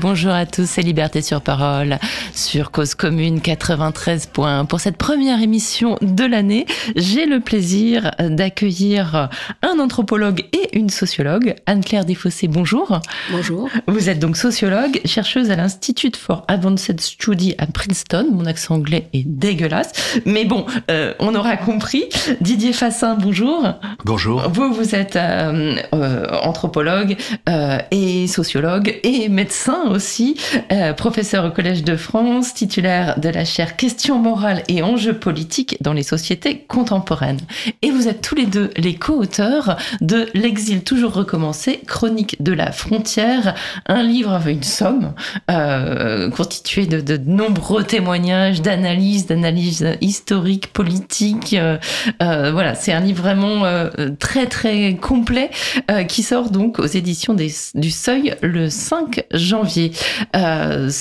Bonjour à tous, c'est Liberté sur Parole sur Cause Commune 93 points. Pour cette première émission de l'année, j'ai le plaisir d'accueillir un anthropologue une sociologue. Anne-Claire Desfossés, bonjour. Bonjour. Vous êtes donc sociologue, chercheuse à l'Institute for Advanced Study à Princeton. Mon accent anglais est dégueulasse, mais bon, euh, on aura compris. Didier Fassin, bonjour. Bonjour. Vous, vous êtes euh, euh, anthropologue et sociologue et médecin aussi, euh, professeur au Collège de France, titulaire de la chaire Questions morales et enjeux politiques dans les sociétés contemporaines. Et vous êtes tous les deux les co-auteurs de L'exil toujours recommencé, chronique de la frontière, un livre avec une somme euh, constituée de, nombreux témoignages, d'analyses, d'analyses historiques, politiques. Euh, euh voilà, c'est un livre vraiment très très complet qui sort donc aux éditions du Seuil le 5 5 janvier.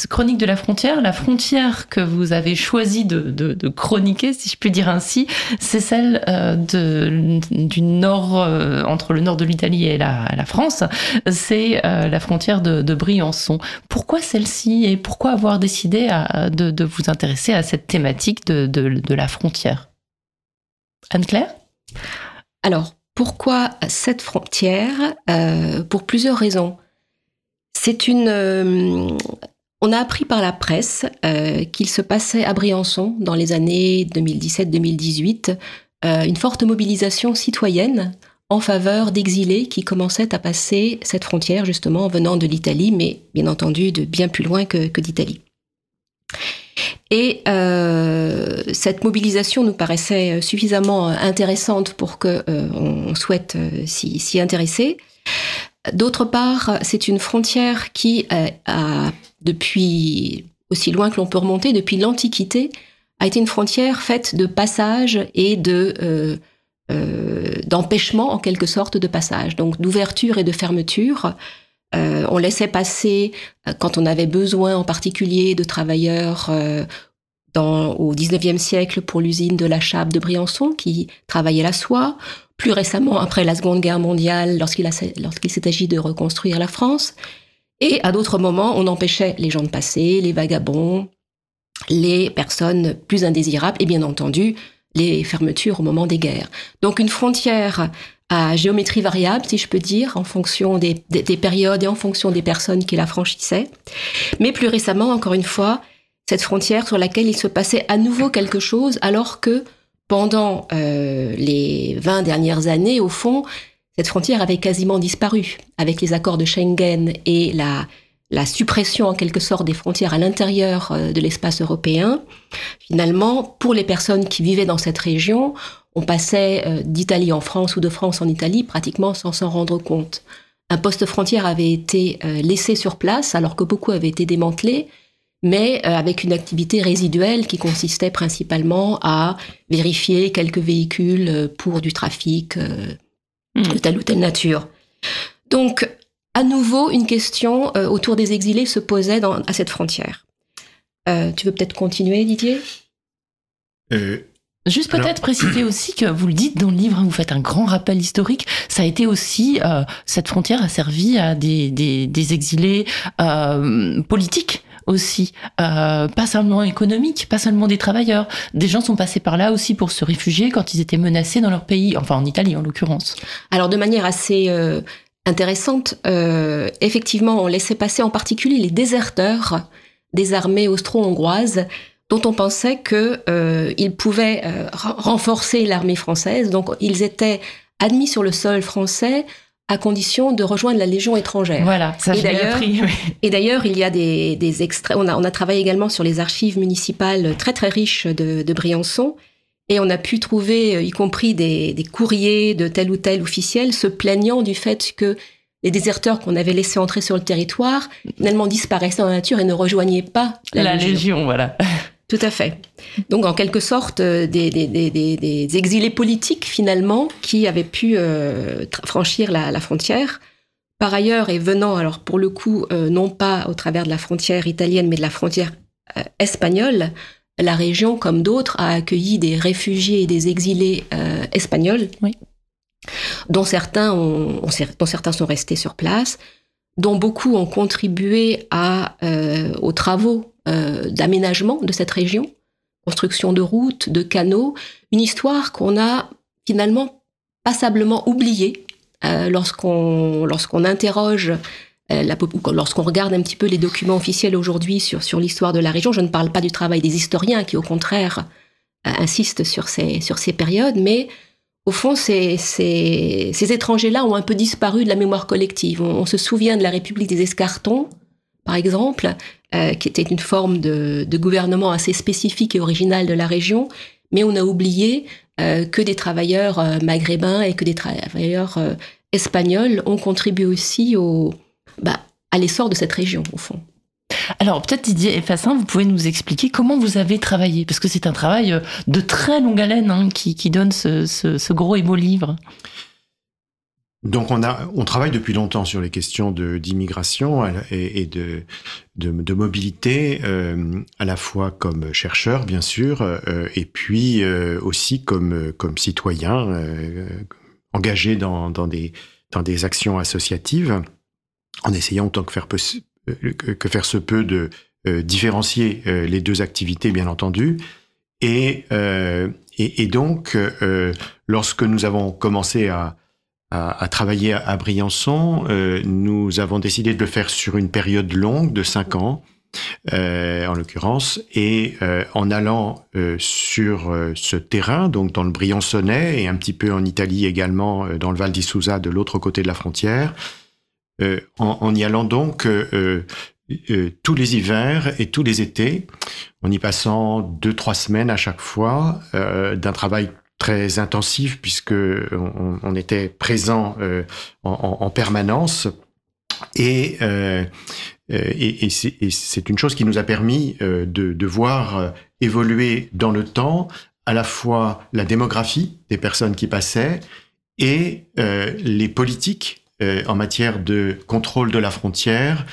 Chronique de la frontière, la frontière que vous avez choisi de, chroniquer, si je puis dire ainsi, c'est celle du nord, entre le nord de l'Italie et la, France, c'est euh, la frontière de, Briançon. Pourquoi celle-ci et pourquoi avoir décidé à, de, vous intéresser à cette thématique de, la frontière? Anne-Claire? Alors, pourquoi cette frontière Pour plusieurs raisons. C'est une. Euh, on a appris par la presse euh, qu'il se passait à Briançon dans les années 2017-2018 euh, une forte mobilisation citoyenne en faveur d'exilés qui commençaient à passer cette frontière justement en venant de l'Italie, mais bien entendu de bien plus loin que, d'Italie. Et cette mobilisation nous paraissait suffisamment intéressante pour que on souhaite s'y intéresser. D'autre part, c'est une frontière qui euh, a, depuis aussi loin que l'on peut remonter, depuis l'Antiquité, a été une frontière faite de passage et de euh, euh, d'empêchement en quelque sorte de passage, donc d'ouverture et de fermeture. on laissait passer quand on avait besoin, en particulier, de travailleurs dans, au XIXe siècle pour l'usine de la Chape de Briançon qui travaillait la soie, plus récemment après la Seconde Guerre mondiale lorsqu'il s'est agi de reconstruire la France, et à d'autres moments on empêchait les gens de passer, les vagabonds, les personnes plus indésirables et bien entendu les fermetures au moment des guerres. Donc une frontière à géométrie variable, si je peux dire, en fonction des, des périodes et en fonction des personnes qui la franchissaient. Mais plus récemment, encore une fois, cette frontière sur laquelle il se passait à nouveau quelque chose alors que pendant euh, les 20 dernières années, au fond, cette frontière avait quasiment disparu avec les accords de Schengen et la, la suppression en quelque sorte des frontières à l'intérieur euh, de l'espace européen. Finalement, pour les personnes qui vivaient dans cette région, on passait euh, d'Italie en France ou de France en Italie pratiquement sans s'en rendre compte. Un poste frontière avait été laissé sur place alors que beaucoup avaient été démantelés mais euh, avec une activité résiduelle qui consistait principalement à vérifier quelques véhicules euh, pour du trafic euh, hmm. de telle ou telle nature. Donc, à nouveau, une question autour des exilés se posait dans, à cette frontière. tu veux peut-être continuer, Didier? Juste peut-être préciser aussi que vous le dites dans le livre, hein, vous faites un grand rappel historique. Ça a été aussi cette frontière a servi à des, des, des exilés politiques aussi, euh, pas seulement économique, pas seulement des travailleurs. Des gens sont passés par là aussi pour se réfugier quand ils étaient menacés dans leur pays, enfin en Italie en l'occurrence. Alors de manière assez euh, intéressante, euh, effectivement, on laissait passer en particulier les déserteurs des armées austro-hongroises dont on pensait qu'ils pouvaient renforcer l'armée française. Donc ils étaient admis sur le sol français à condition de rejoindre la Légion étrangère. Voilà, ça j'ai appris. Et d'ailleurs, il y a des, des extraits. On a, on a travaillé également sur les archives municipales très très riches de, de Briançon. Et on a pu trouver, euh, y compris des, des, courriers de tel ou tel officiel, se plaignant du fait que les déserteurs qu'on avait laissés entrer sur le territoire finalement disparaissaient dans la nature et ne rejoignaient pas la, la légion. Voilà. Tout à fait. Donc, en quelque sorte, euh, des, des, des, des exilés politiques, finalement, qui avaient pu euh, franchir la, la, frontière. Par ailleurs, et venant, alors pour le coup, euh, non pas au travers de la frontière italienne, mais de la frontière espagnole, la région, comme d'autres, a accueilli des réfugiés et des exilés espagnols, oui. dont, certains ont, dont certains sont restés sur place, dont beaucoup ont contribué à, aux travaux d'aménagement de cette région, construction de routes, de canaux, une histoire qu'on a finalement passablement oubliée lorsqu'on lorsqu'on interroge euh, lorsqu'on regarde un petit peu les documents officiels aujourd'hui sur, sur l'histoire de la région, je ne parle pas du travail des historiens qui, au contraire, euh, insistent sur ces, sur ces périodes, mais au fond, ces, ces, étrangers-là ont un peu disparu de la mémoire collective. On, se souvient de la République des Escartons, par exemple, euh, qui était une forme de, gouvernement assez spécifique et originale de la région, mais on a oublié que des travailleurs maghrébins et que des travailleurs espagnols ont contribué aussi au, bah, à l'essor de cette région, au fond. Alors peut-être Didier Fassin, vous pouvez nous expliquer comment vous avez travaillé, parce que c'est un travail euh, de très longue haleine hein, qui, donne ce, gros et beau livre. Donc on, a, on travaille depuis longtemps sur les questions d'immigration et, de, de, mobilité, euh, à la fois comme chercheur bien sûr, euh, et puis aussi comme, comme citoyen engagé dans, dans, des, dans des actions associatives en essayant autant que faire, euh, que faire se peut de euh, différencier euh, les deux activités, bien entendu. Et, donc, lorsque nous avons commencé à, travailler à, Briançon, nous avons décidé de le faire sur une période longue de cinq ans, en l'occurrence, et en allant sur ce terrain, donc dans le Briançonnais et un petit peu en Italie également, dans le Val d'Isouza, de l'autre côté de la frontière, euh, en, y allant donc euh, euh, tous les hivers et tous les étés, en y passant deux trois semaines à chaque fois d'un travail très intensif puisque on, était présent en, permanence. Et, c'est une chose qui nous a permis de, voir évoluer dans le temps à la fois la démographie des personnes qui passaient et les politiques en matière de contrôle de la frontière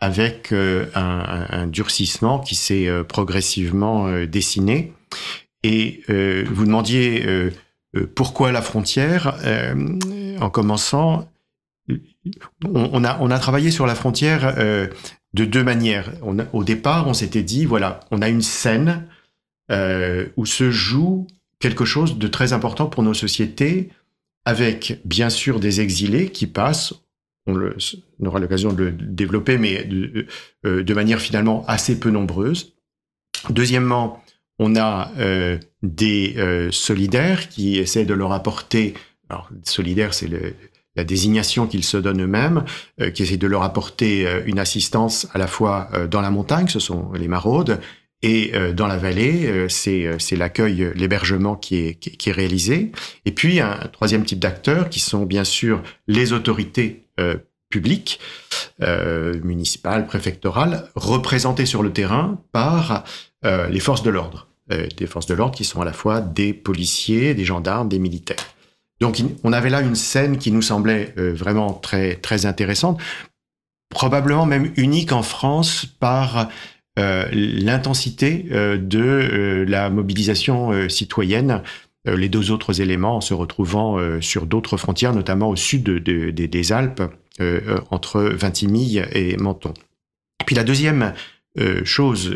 avec euh, un, durcissement qui s'est euh, progressivement dessiné. Et vous demandiez pourquoi la frontière En commençant, on a travaillé sur la frontière de deux manières. au départ, on s'était dit, voilà, on a une scène où se joue quelque chose de très important pour nos sociétés, avec bien sûr des exilés qui passent, on, aura l'occasion de le développer, mais de, euh, de, manière finalement assez peu nombreuse. Deuxièmement, on a euh, des euh, solidaires qui essaient de leur apporter, alors solidaires c'est la désignation qu'ils se donnent eux-mêmes, qui essaient de leur apporter une assistance à la fois dans la montagne, ce sont les maraudes, et euh, dans la vallée, euh, euh, c'est l'accueil, l'hébergement qui est, réalisé. Et puis un troisième type d'acteurs qui sont bien sûr les autorités publiques, municipales, préfectorales, représentées sur le terrain par les forces de l'ordre. des forces de l'ordre qui sont à la fois des policiers, des gendarmes, des militaires. Donc on avait là une scène qui nous semblait vraiment très très intéressante, probablement même unique en France par l'intensité euh, de euh, la mobilisation citoyenne, les deux autres éléments se retrouvant sur d'autres frontières, notamment au sud des Alpes, entre Vintimille et Menton. Et puis la deuxième chose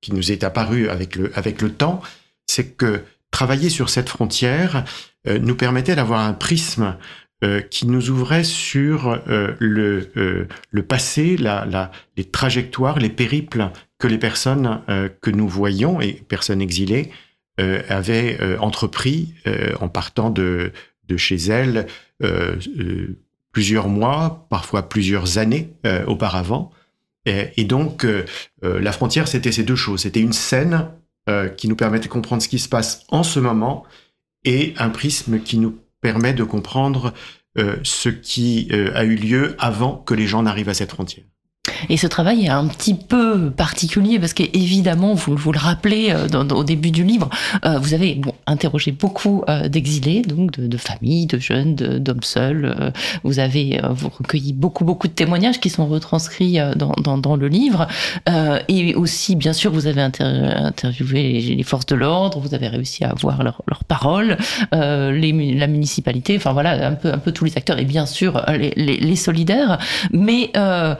qui nous est apparue avec le temps, c'est que travailler sur cette frontière nous permettait d'avoir un prisme euh, qui nous ouvrait sur euh, le, euh, le passé, les trajectoires, les périples que les personnes que nous voyions, et personnes exilées, avaient entrepris en partant de, de chez elles plusieurs mois, parfois plusieurs années auparavant. Et, et donc, la frontière, c'était ces deux choses. C'était une scène qui nous permettait de comprendre ce qui se passe en ce moment et un prisme qui nous permet de comprendre euh, ce qui euh, a eu lieu avant que les gens n'arrivent à cette frontière. Et ce travail est un petit peu particulier parce qu'évidemment, vous, vous le rappelez au début du livre, vous avez interrogé beaucoup d'exilés, donc de, familles, de jeunes, d'hommes seuls. vous avez vous recueilli beaucoup, beaucoup de témoignages qui sont retranscrits dans, le livre. et aussi, bien sûr, vous avez interviewé les, forces de l'ordre, vous avez réussi à avoir leurs leur paroles, les, la municipalité, enfin voilà, un peu, tous les acteurs et bien sûr les, les, solidaires. Mais euh,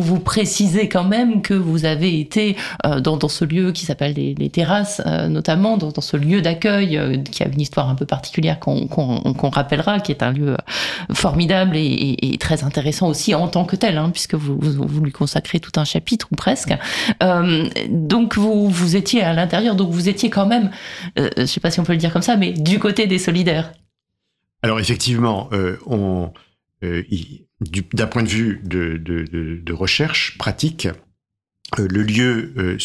vous, précisez quand même que vous avez été euh, dans, ce lieu qui s'appelle les, terrasses, euh, notamment dans, ce lieu d'accueil euh, qui a une histoire un peu particulière qu'on rappellera, qui est un lieu formidable et, très intéressant aussi en tant que tel, hein, puisque vous, lui consacrez tout un chapitre ou presque. donc vous, vous étiez à l'intérieur, donc vous étiez quand même, je sais pas si on peut le dire comme ça, mais du côté des solidaires. Alors effectivement, on, d'un point de vue de, recherche pratique, euh, le lieu euh,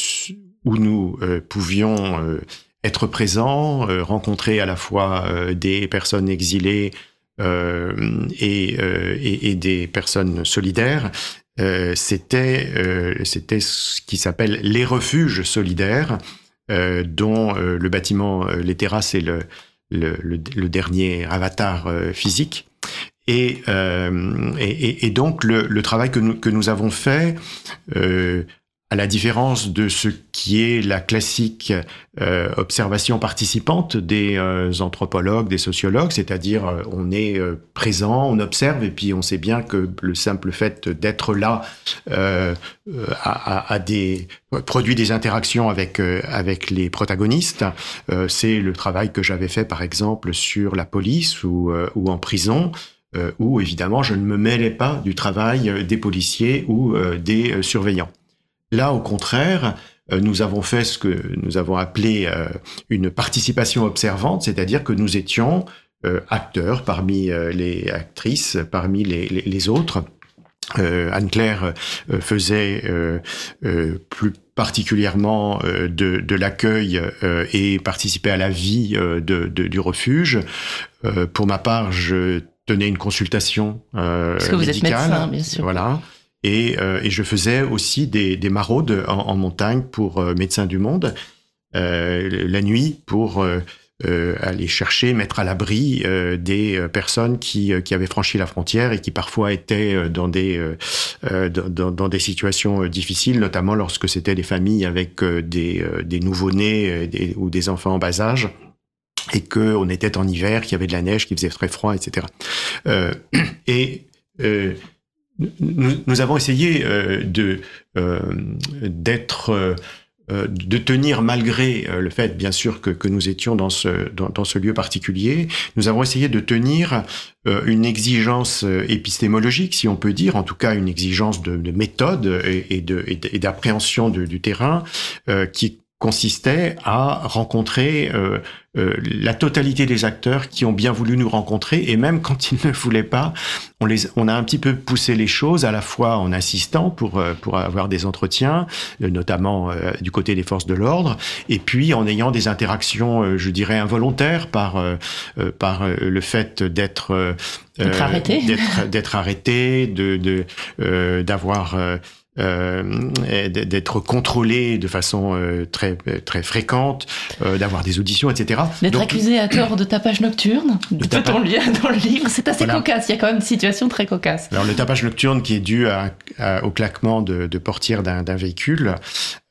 où nous euh, pouvions être présents, rencontrer à la fois des personnes exilées et, des personnes solidaires, c'était ce qui s'appelle les refuges solidaires, dont le bâtiment, les terrasses et le dernier avatar physique. Et, euh, et, donc le, travail que nous, avons fait euh, à la différence de ce qui est la classique euh, observation participante des anthropologues, des sociologues, c'est-à-dire on est présent, on observe, et puis on sait bien que le simple fait d'être là a, produit des interactions avec les protagonistes. C'est le travail que j'avais fait par exemple sur la police ou en prison. Où évidemment je ne me mêlais pas du travail des policiers ou des surveillants. Là, au contraire, euh, nous avons fait ce que nous avons appelé euh, une participation observante, c'est-à-dire que nous étions euh, acteurs parmi les actrices, parmi les, autres. Anne-Claire faisait plus particulièrement de, l'accueil et participait à la vie du refuge. pour ma part, je tenais une consultation Parce que vous médicale. êtes médecin, bien sûr. Voilà. Et, euh, et, je faisais aussi des, des maraudes en, en, montagne pour euh, Médecins du Monde euh, la nuit pour euh, euh, aller chercher, mettre à l'abri des personnes qui, qui avaient franchi la frontière et qui parfois étaient dans des, dans, dans, des situations difficiles, notamment lorsque c'était des familles avec des, des nouveau-nés ou des enfants en bas âge et qu'on était en hiver, qu'il y avait de la neige, qu'il faisait très froid, etc. et nous, nous, avons essayé euh, de euh, d'être euh, de tenir malgré euh, le fait, bien sûr, que, que nous étions dans ce, dans, ce lieu particulier, nous avons essayé de tenir euh, une exigence épistémologique, si on peut dire, en tout cas une exigence de, de méthode et, et, de, et d'appréhension du terrain, euh, qui consistait à rencontrer euh, euh, la totalité des acteurs qui ont bien voulu nous rencontrer et même quand ils ne voulaient pas, on, les, on a un petit peu poussé les choses à la fois en insistant pour, euh, pour avoir des entretiens, euh, notamment euh, du côté des forces de l'ordre, et puis en ayant des interactions, euh, je dirais, involontaires par, par le fait d'être d'être arrêté, d'être arrêté, de d'avoir de, euh, d'être contrôlé de façon euh, très très fréquente, euh, d'avoir des auditions, etc. D'être accusé à tort de tapage nocturne, peut-on lire dans le livre? C'est assez voilà. cocasse. Il y a quand même une situation très cocasse. Alors le tapage nocturne qui est dû à, à, au claquement de, de portière d'un véhicule.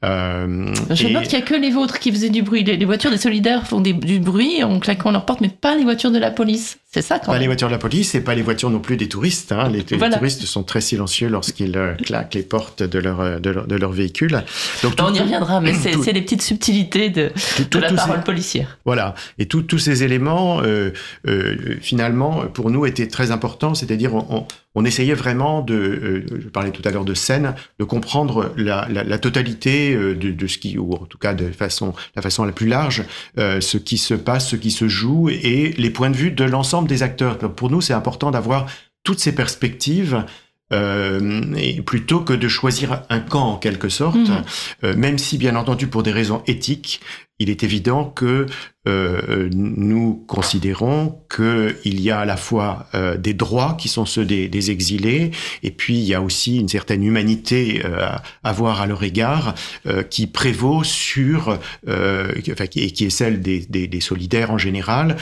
Euh, Je et... note qu'il n'y a que les vôtres qui faisaient du bruit. Les, les voitures des solidaires font des, du bruit en claquant leurs portes, mais pas les voitures de la police. C'est ça quand Pas même. les voitures de la police et pas les voitures non plus des touristes. Hein. Les, voilà. les, touristes sont très silencieux lorsqu'ils euh, claquent les portes de leur, euh, de leur, de leur véhicule. Donc, tout, on y reviendra, mais c'est les petites subtilités de, tout, de la parole ces, policière. Voilà. Et tous ces éléments, euh, euh, finalement, pour nous, étaient très importants. C'est-à-dire, on, on, on, essayait vraiment de, euh, je parlais tout à l'heure de scène, de comprendre la, la, la totalité de, de, ce qui, ou en tout cas de façon, la façon la plus large, ce qui se passe, ce qui se joue et les points de vue de l'ensemble des acteurs. Donc pour nous, c'est important d'avoir toutes ces perspectives euh, et plutôt que de choisir un camp en quelque sorte, mmh. euh, même si bien entendu pour des raisons éthiques, il est évident que euh, nous considérons qu'il y a à la fois euh, des droits qui sont ceux des, des, exilés, et puis il y a aussi une certaine humanité euh, à avoir à leur égard euh, qui prévaut sur, euh, enfin, qui, et qui est celle des, des, des solidaires en général,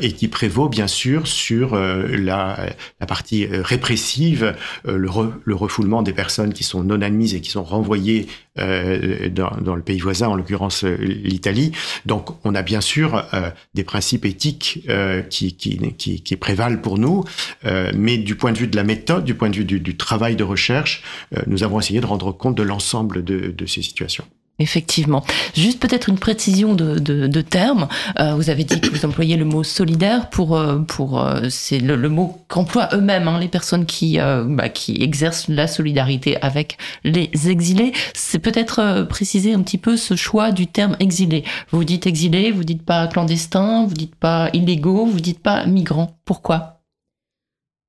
et qui prévaut bien sûr sur la, la, partie répressive, le, re, le, refoulement des personnes qui sont non admises et qui sont renvoyées dans, dans, le pays voisin, en l'occurrence l'Italie. Donc on a bien sûr euh, des principes éthiques euh, qui, qui, qui, qui, prévalent pour nous, euh, mais du point de vue de la méthode, du point de vue du, du travail de recherche, euh, nous avons essayé de rendre compte de l'ensemble de, de ces situations. Effectivement. Juste peut-être une précision de, de, de terme. Euh, vous avez dit que vous employez le mot solidaire pour euh, pour euh, c'est le, le, mot qu'emploient eux-mêmes hein, les personnes qui euh, bah, qui exercent la solidarité avec les exilés. C'est peut-être euh, préciser un petit peu ce choix du terme exilé. Vous dites exilé, vous dites pas clandestin, vous dites pas illégaux, vous dites pas migrants. Pourquoi?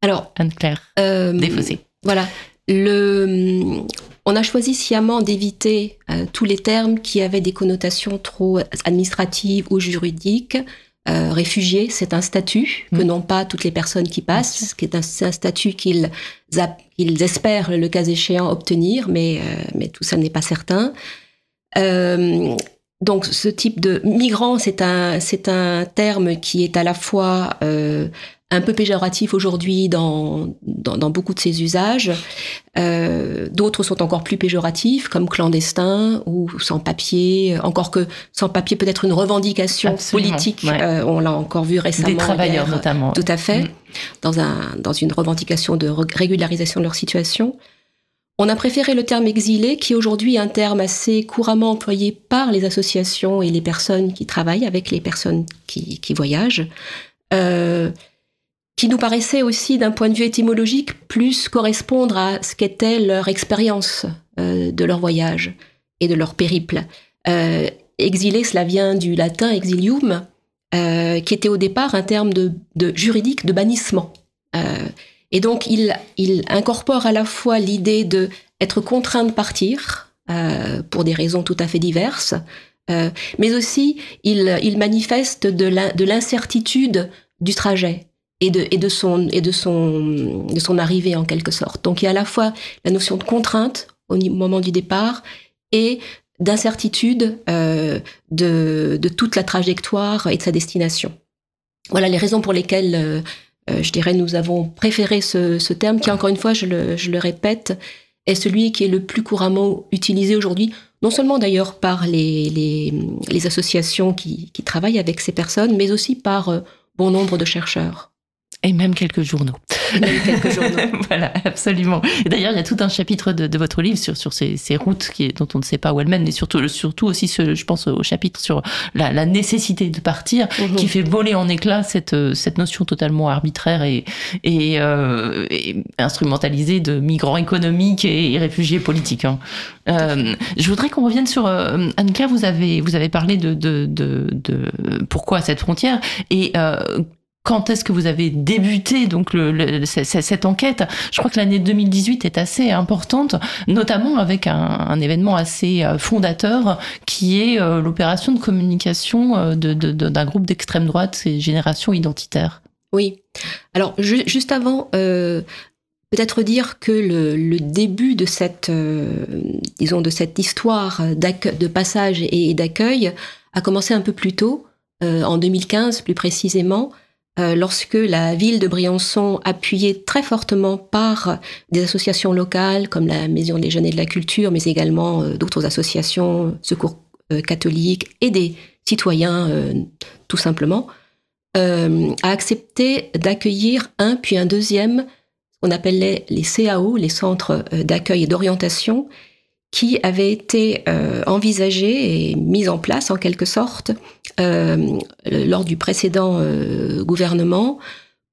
Alors Anne-Claire, euh, défaussé. Voilà. Le on a choisi sciemment d'éviter euh, tous les termes qui avaient des connotations trop administratives ou juridiques. Euh, réfugié, c'est un statut que mmh. n'ont pas toutes les personnes qui passent, qui est un, un statut qu'ils espèrent, le cas échéant, obtenir, mais, euh, mais tout ça n'est pas certain. Euh, donc, ce type de migrant, c'est un, c'est un terme qui est à la fois euh, un peu péjoratif aujourd'hui dans, dans, dans, beaucoup de ses usages. Euh, D'autres sont encore plus péjoratifs, comme clandestin ou sans papier. Encore que sans papier, peut-être une revendication Absolument, politique. ouais. Euh, on l'a encore vu récemment. Des travailleurs hier, notamment. Tout à fait. Mmh. Dans, un, dans une revendication de régularisation de leur situation. On a préféré le terme exilé, qui aujourd'hui est un terme assez couramment employé par les associations et les personnes qui travaillent avec les personnes qui, voyagent. Euh, qui nous paraissait aussi, d'un point de vue étymologique, plus correspondre à ce qu'était leur expérience euh, de leur voyage et de leur périple. Euh, exilé, cela vient du latin exilium, qui était au départ un terme de juridique de bannissement. Et donc, il, il, incorpore à la fois l'idée de être contraint de partir euh, pour des raisons tout à fait diverses, euh, mais aussi il, il manifeste de l'incertitude du trajet et de, et de, son, et de, son, de son arrivée en quelque sorte. Donc il y a à la fois la notion de contrainte au moment du départ et d'incertitude euh, de, de toute la trajectoire et de sa destination. Voilà les raisons pour lesquelles, euh, je dirais, nous avons préféré ce, ce, terme qui, encore une fois, je le, je le répète, est celui qui est le plus couramment utilisé aujourd'hui, non seulement d'ailleurs par les, les, les associations qui, qui, travaillent avec ces personnes, mais aussi par euh, bon nombre de chercheurs. Et même quelques journaux. Même quelques journaux. voilà, absolument. Et d'ailleurs, il y a tout un chapitre de, de votre livre sur, sur ces, ces routes qui, dont on ne sait pas où elles mènent, mais surtout, surtout aussi, ce, je pense au chapitre sur la, la nécessité de partir, mmh. qui fait voler en éclats cette, cette notion totalement arbitraire et, et, euh, et instrumentalisée de migrants économiques et, et réfugiés politiques. Hein. Euh, je voudrais qu'on revienne sur euh, Anne-Claire. Vous avez, vous avez parlé de, de, de, de pourquoi cette frontière et euh, quand est-ce que vous avez débuté donc cette enquête? Je crois que l'année 2018 est assez importante, notamment avec un, événement assez euh, fondateur qui est euh, l'opération de communication euh, d'un groupe d'extrême droite, c'est Génération Identitaire. Oui. Alors ju juste avant, peut-être dire que le, début de cette, disons, de cette histoire de passage et d'accueil a commencé un peu plus tôt, en 2015 plus précisément. Euh, lorsque la ville de Briançon, appuyée très fortement par des associations locales comme la Maison des Jeunes et de la Culture, mais également euh, d'autres associations, Secours euh, catholiques et des citoyens tout simplement, a accepté d'accueillir un puis un deuxième, on appelait les CAO, les centres d'accueil et d'orientation, qui avait été euh, envisagée et mise en place en quelque sorte euh, lors du précédent euh, gouvernement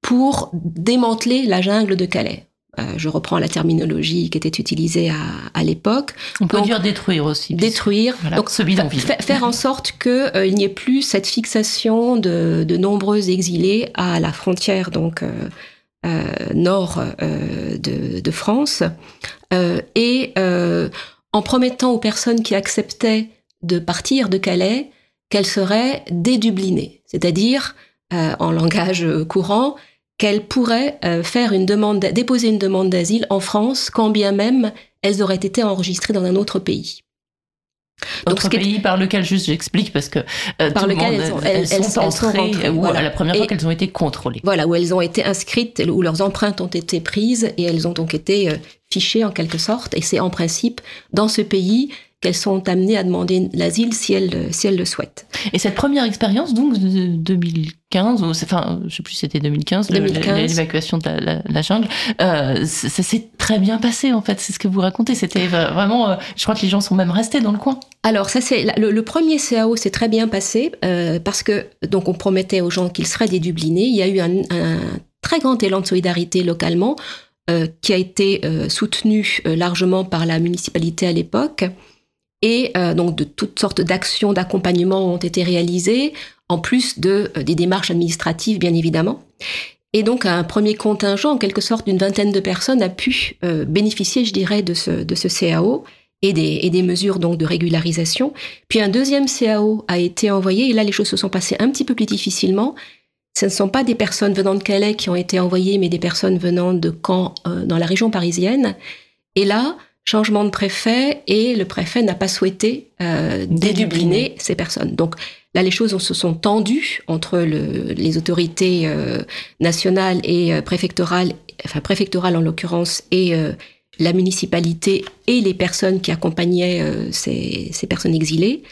pour démanteler la jungle de Calais. Euh, je reprends la terminologie qui était utilisée à, à l'époque. On peut Donc, dire détruire aussi. Détruire. Voilà, Donc, faire en sorte qu'il n'y ait plus cette fixation de, de, nombreux exilés à la frontière donc nord de, de, France. et en promettant aux personnes qui acceptaient de partir de Calais qu'elle serait dédublinée, c'est-à-dire, en langage courant, qu'elle pourrait faire une demande, déposer une demande d'asile en France, quand bien même elles auraient été enregistrées dans un autre pays. Autre pays par lequel juste j'explique parce que euh, par lequel elles, sont, elles, sont entrées ou la première fois qu'elles ont été contrôlées. Voilà, où elles ont été inscrites, où leurs empreintes ont été prises et elles ont donc été euh, fichées en quelque sorte. Et c'est en principe dans ce pays qu'elles sont amenées à demander l'asile si elles, si elles le souhaitent. Et cette première expérience, donc, de 2015, ou, enfin, je sais plus si c'était 2015, l'évacuation de la, jungle, euh, ça, s'est très bien passé, en fait, c'est ce que vous racontez. C'était vraiment, euh, je crois que les gens sont même restés dans le coin. Alors, ça, c'est, le, premier CAO s'est très bien passé, euh, parce que, donc, on promettait aux gens qu'ils seraient dédublinés. Il y a eu un, un très grand élan de solidarité localement, qui a été soutenu largement par la municipalité à l'époque. Et euh, donc de toutes sortes d'actions d'accompagnement ont été réalisées, en plus de, euh, des démarches administratives, bien évidemment. Et donc un premier contingent, en quelque sorte d'une vingtaine de personnes, a pu euh, bénéficier, je dirais, de ce, de ce CAO et des, et des mesures donc de régularisation. Puis un deuxième CAO a été envoyé, et là les choses se sont passées un petit peu plus difficilement. Ce ne sont pas des personnes venant de Calais qui ont été envoyées, mais des personnes venant de Caen dans la région parisienne. Et là, changement de préfet et le préfet n'a pas souhaité euh, dédubliner ces personnes. Donc là, les choses se sont tendues entre le, les autorités euh, nationales et euh, préfectorales, enfin préfectorales en l'occurrence, et euh, la municipalité et les personnes qui accompagnaient ces, ces, personnes exilées.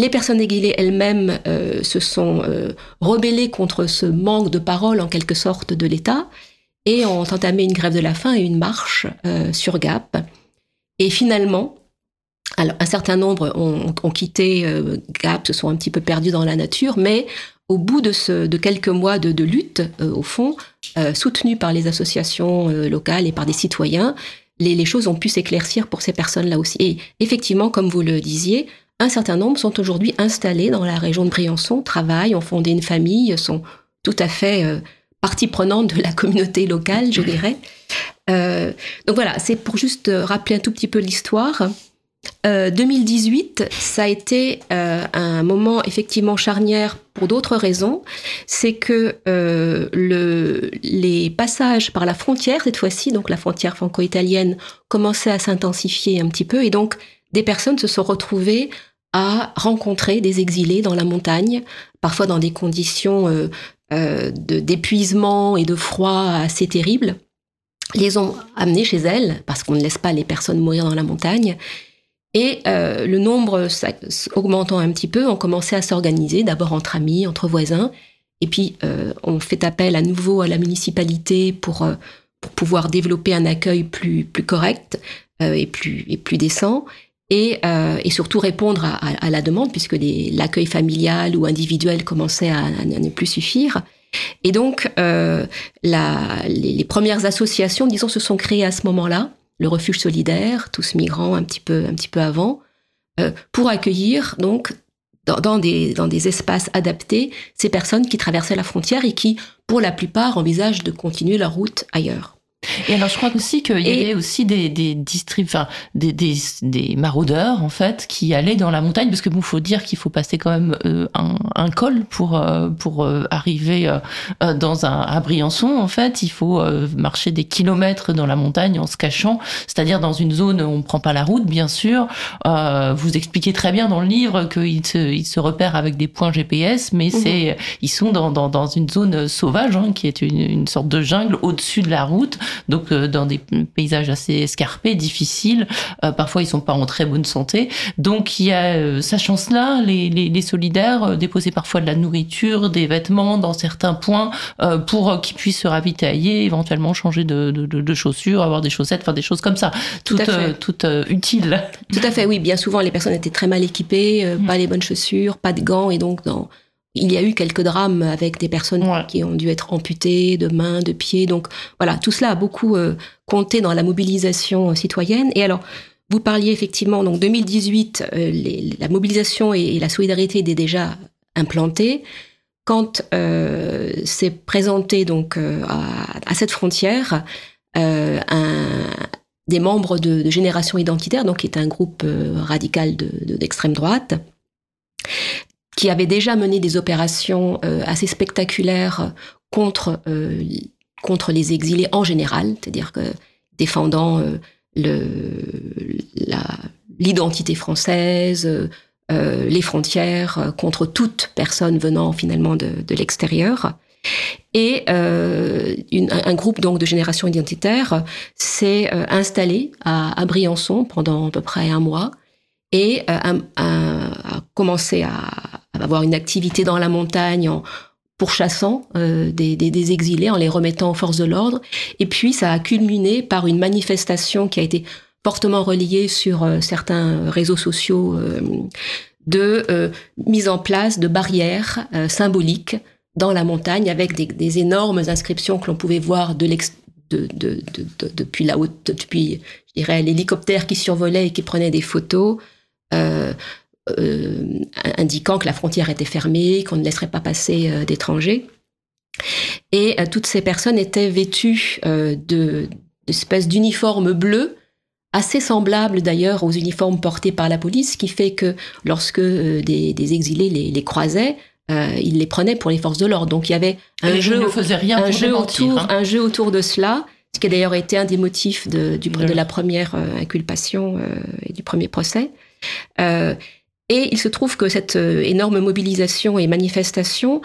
Les personnes exilées elles-mêmes se sont rebellées contre ce manque de parole en quelque sorte de l'État et ont entamé une grève de la faim et une marche sur Gap et finalement, alors, un certain nombre ont, quitté euh, Gap, se sont un petit peu perdus dans la nature, mais au bout de, quelques mois de, lutte, euh, au fond, euh, soutenue par les associations locales et par des citoyens, les choses ont pu s'éclaircir pour ces personnes-là aussi. Et effectivement, comme vous le disiez, un certain nombre sont aujourd'hui installés dans la région de Briançon, travaillent, ont fondé une famille, sont tout à fait partie prenante de la communauté locale, je dirais. Euh, donc voilà, c'est pour juste rappeler un tout petit peu l'histoire. 2018, euh, ça a été euh, un moment effectivement charnière pour d'autres raisons. C'est que le, les passages par la frontière, cette fois-ci, donc la frontière franco-italienne, commençaient à s'intensifier un petit peu et donc des personnes se sont retrouvées à rencontrer des exilés dans la montagne, parfois dans des conditions d'épuisement et de froid assez terribles. Les ont amenés chez elles, parce qu'on ne laisse pas les personnes mourir dans la montagne. Et euh, le nombre augmentant un petit peu, on commençait à s'organiser, d'abord entre amis, entre voisins, et puis euh, on fait appel à nouveau à la municipalité pour, euh, pour pouvoir développer un accueil plus, plus correct et, plus, et plus décent, et, et surtout répondre à, à, la demande, puisque l'accueil familial ou individuel commençait à, à ne plus suffire. Et donc, euh, la, les, premières associations, disons, se sont créées à ce moment-là, le refuge solidaire, tous migrants un petit peu, un petit peu avant, euh, pour accueillir donc dans, dans, des, dans des espaces adaptés ces personnes qui traversaient la frontière et qui, pour la plupart, envisagent de continuer leur route ailleurs. Et alors, je crois aussi qu'il y avait aussi des, des enfin, des, des, des, maraudeurs, en fait, qui allaient dans la montagne, parce que bon, faut dire qu'il faut passer quand même euh, un, un, col pour, euh, pour euh, arriver dans un, à Briançon, en fait. Il faut marcher des kilomètres dans la montagne en se cachant, c'est-à-dire dans une zone où on ne prend pas la route, bien sûr. vous expliquez très bien dans le livre qu'ils se, ils se repèrent avec des points GPS, mais mhm. c'est, ils sont dans, dans, dans une zone sauvage, hein, qui est une, une sorte de jungle au-dessus de la route donc euh, dans des paysages assez escarpés, difficiles. Euh, parfois, ils sont pas en très bonne santé. Donc, il y a euh, sa chance-là. Les, les, les, solidaires déposaient parfois de la nourriture, des vêtements dans certains points pour qu'ils puissent se ravitailler, éventuellement changer de, de, de, chaussures, avoir des chaussettes, faire des choses comme ça, toutes, toutes utiles. Tout à fait, oui. Bien souvent, les personnes étaient très mal équipées, mm. pas les bonnes chaussures, pas de gants, et donc dans il y a eu quelques drames avec des personnes qui ont dû être amputées de mains, de pieds. Donc voilà, tout cela a beaucoup euh, compté dans la mobilisation citoyenne. Et alors, vous parliez effectivement, donc 2018, euh, la mobilisation et, la solidarité étaient déjà implantées. Quand euh, s'est présenté donc à, cette frontière un, des membres de, Génération Identitaire, donc qui est un groupe radical d'extrême droite, qui avait déjà mené des opérations assez spectaculaires contre contre les exilés en général, c'est-à-dire défendant l'identité française, les frontières contre toute personne venant finalement de, l'extérieur. Et euh, un groupe donc de génération identitaire s'est euh, installé à, Briançon pendant à peu près un mois et euh, a, commencé à, avoir une activité dans la montagne en pourchassant des, des, exilés, en les remettant aux forces de l'ordre. Et puis ça a culminé par une manifestation qui a été fortement reliée sur certains réseaux sociaux de mise en place de barrières symboliques dans la montagne avec des, énormes inscriptions que l'on pouvait voir de depuis la haute, depuis, je dirais, l'hélicoptère qui survolait et qui prenait des photos, euh, euh, indiquant que la frontière était fermée, qu'on ne laisserait pas passer euh, d'étrangers. Et toutes ces personnes étaient vêtues de d'espèces d'uniformes bleus, assez semblables d'ailleurs aux uniformes portés par la police, qui fait que lorsque des, exilés les croisaient, euh, il les prenait pour les forces de l'ordre. Donc il y avait un jeu, rien un jeu autour, hein. un jeu autour de cela, ce qui a d'ailleurs été un des motifs de, du, de la première euh, inculpation euh, et du premier procès. Et il se trouve que cette énorme mobilisation et manifestation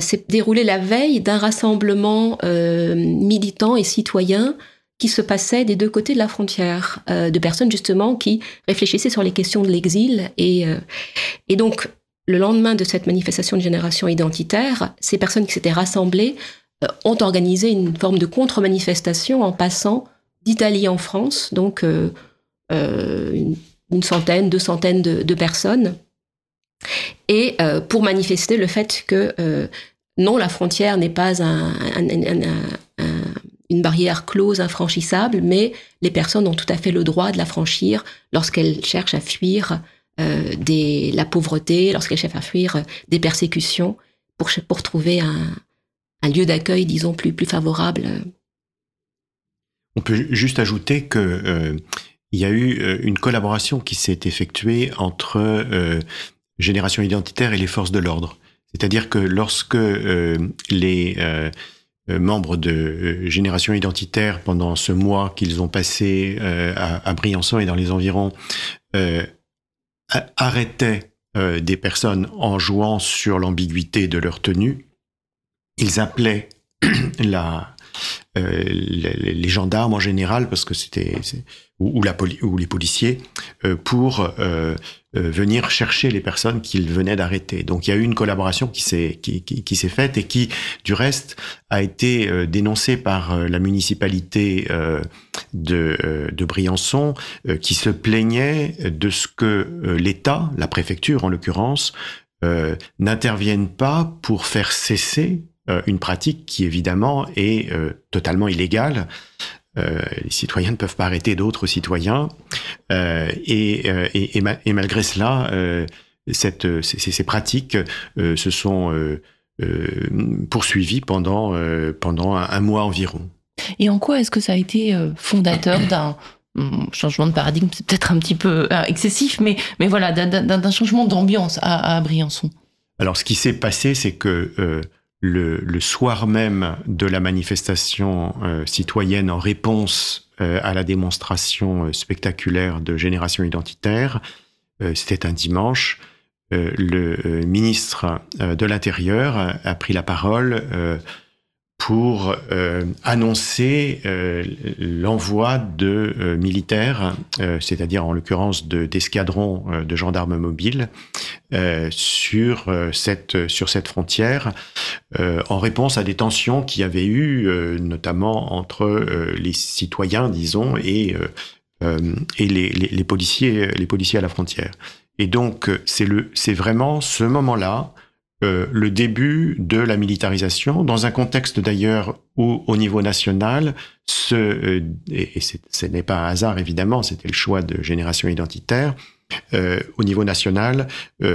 s'est déroulée la veille d'un rassemblement militant et citoyen qui se passait des deux côtés de la frontière, de personnes justement qui réfléchissaient sur les questions de l'exil. Et, et donc, le lendemain de cette manifestation de génération identitaire, ces personnes qui s'étaient rassemblées euh, ont organisé une forme de contre-manifestation en passant d'Italie en France, donc euh, euh, une, centaine, deux centaines de, personnes, et pour manifester le fait que non, la frontière n'est pas une barrière close, infranchissable, mais les personnes ont tout à fait le droit de la franchir lorsqu'elles cherchent à fuir euh, des, la pauvreté, lorsqu'elle cherche à fuir euh, des persécutions, pour, pour trouver un, un lieu d'accueil, disons, plus, plus favorable. On peut juste ajouter que euh, il y a eu une collaboration qui s'est effectuée entre euh, Génération Identitaire et les forces de l'ordre. C'est-à-dire que lorsque les membres de Génération Identitaire, pendant ce mois qu'ils ont passé à, Briançon et dans les environs, arrêtaient euh, des personnes en jouant sur l'ambiguïté de leur tenue. Ils appelaient la, euh, les, gendarmes en général, parce que c'était ou, les policiers, euh, pour euh, venir chercher les personnes qu'ils venaient d'arrêter. Donc il y a eu une collaboration qui s'est faite et qui, du reste, a été dénoncée par la municipalité de, Briançon, qui se plaignait de ce que l'État, la préfecture en l'occurrence, n'intervienne pas pour faire cesser euh, une pratique qui évidemment est euh, totalement illégale. Euh, les citoyens ne peuvent pas arrêter d'autres citoyens et, et, et, malgré cela, cette, ces, ces, pratiques se sont poursuivies pendant, pendant un, mois environ. Et en quoi est-ce que ça a été fondateur d'un hum, changement de paradigme, c'est peut-être un petit peu excessif, mais, mais voilà, d'un changement d'ambiance à, à, Briançon. Alors, ce qui s'est passé, c'est que le, soir même de la manifestation euh, citoyenne en réponse euh, à la démonstration euh, spectaculaire de Génération Identitaire, c'était un dimanche, le ministre de l'Intérieur a pris la parole pour euh, annoncer euh, l'envoi de euh, militaires, c'est-à-dire en l'occurrence d'escadrons de, gendarmes mobiles, sur cette sur cette frontière, en réponse à des tensions qui avaient eu, notamment entre les citoyens, disons, et et les, les, policiers les policiers à la frontière. Et donc c'est vraiment ce moment-là euh, le début de la militarisation, dans un contexte d'ailleurs où, au niveau national, ce, euh, et, ce n'est pas un hasard évidemment, c'était le choix de génération identitaire, euh, au niveau national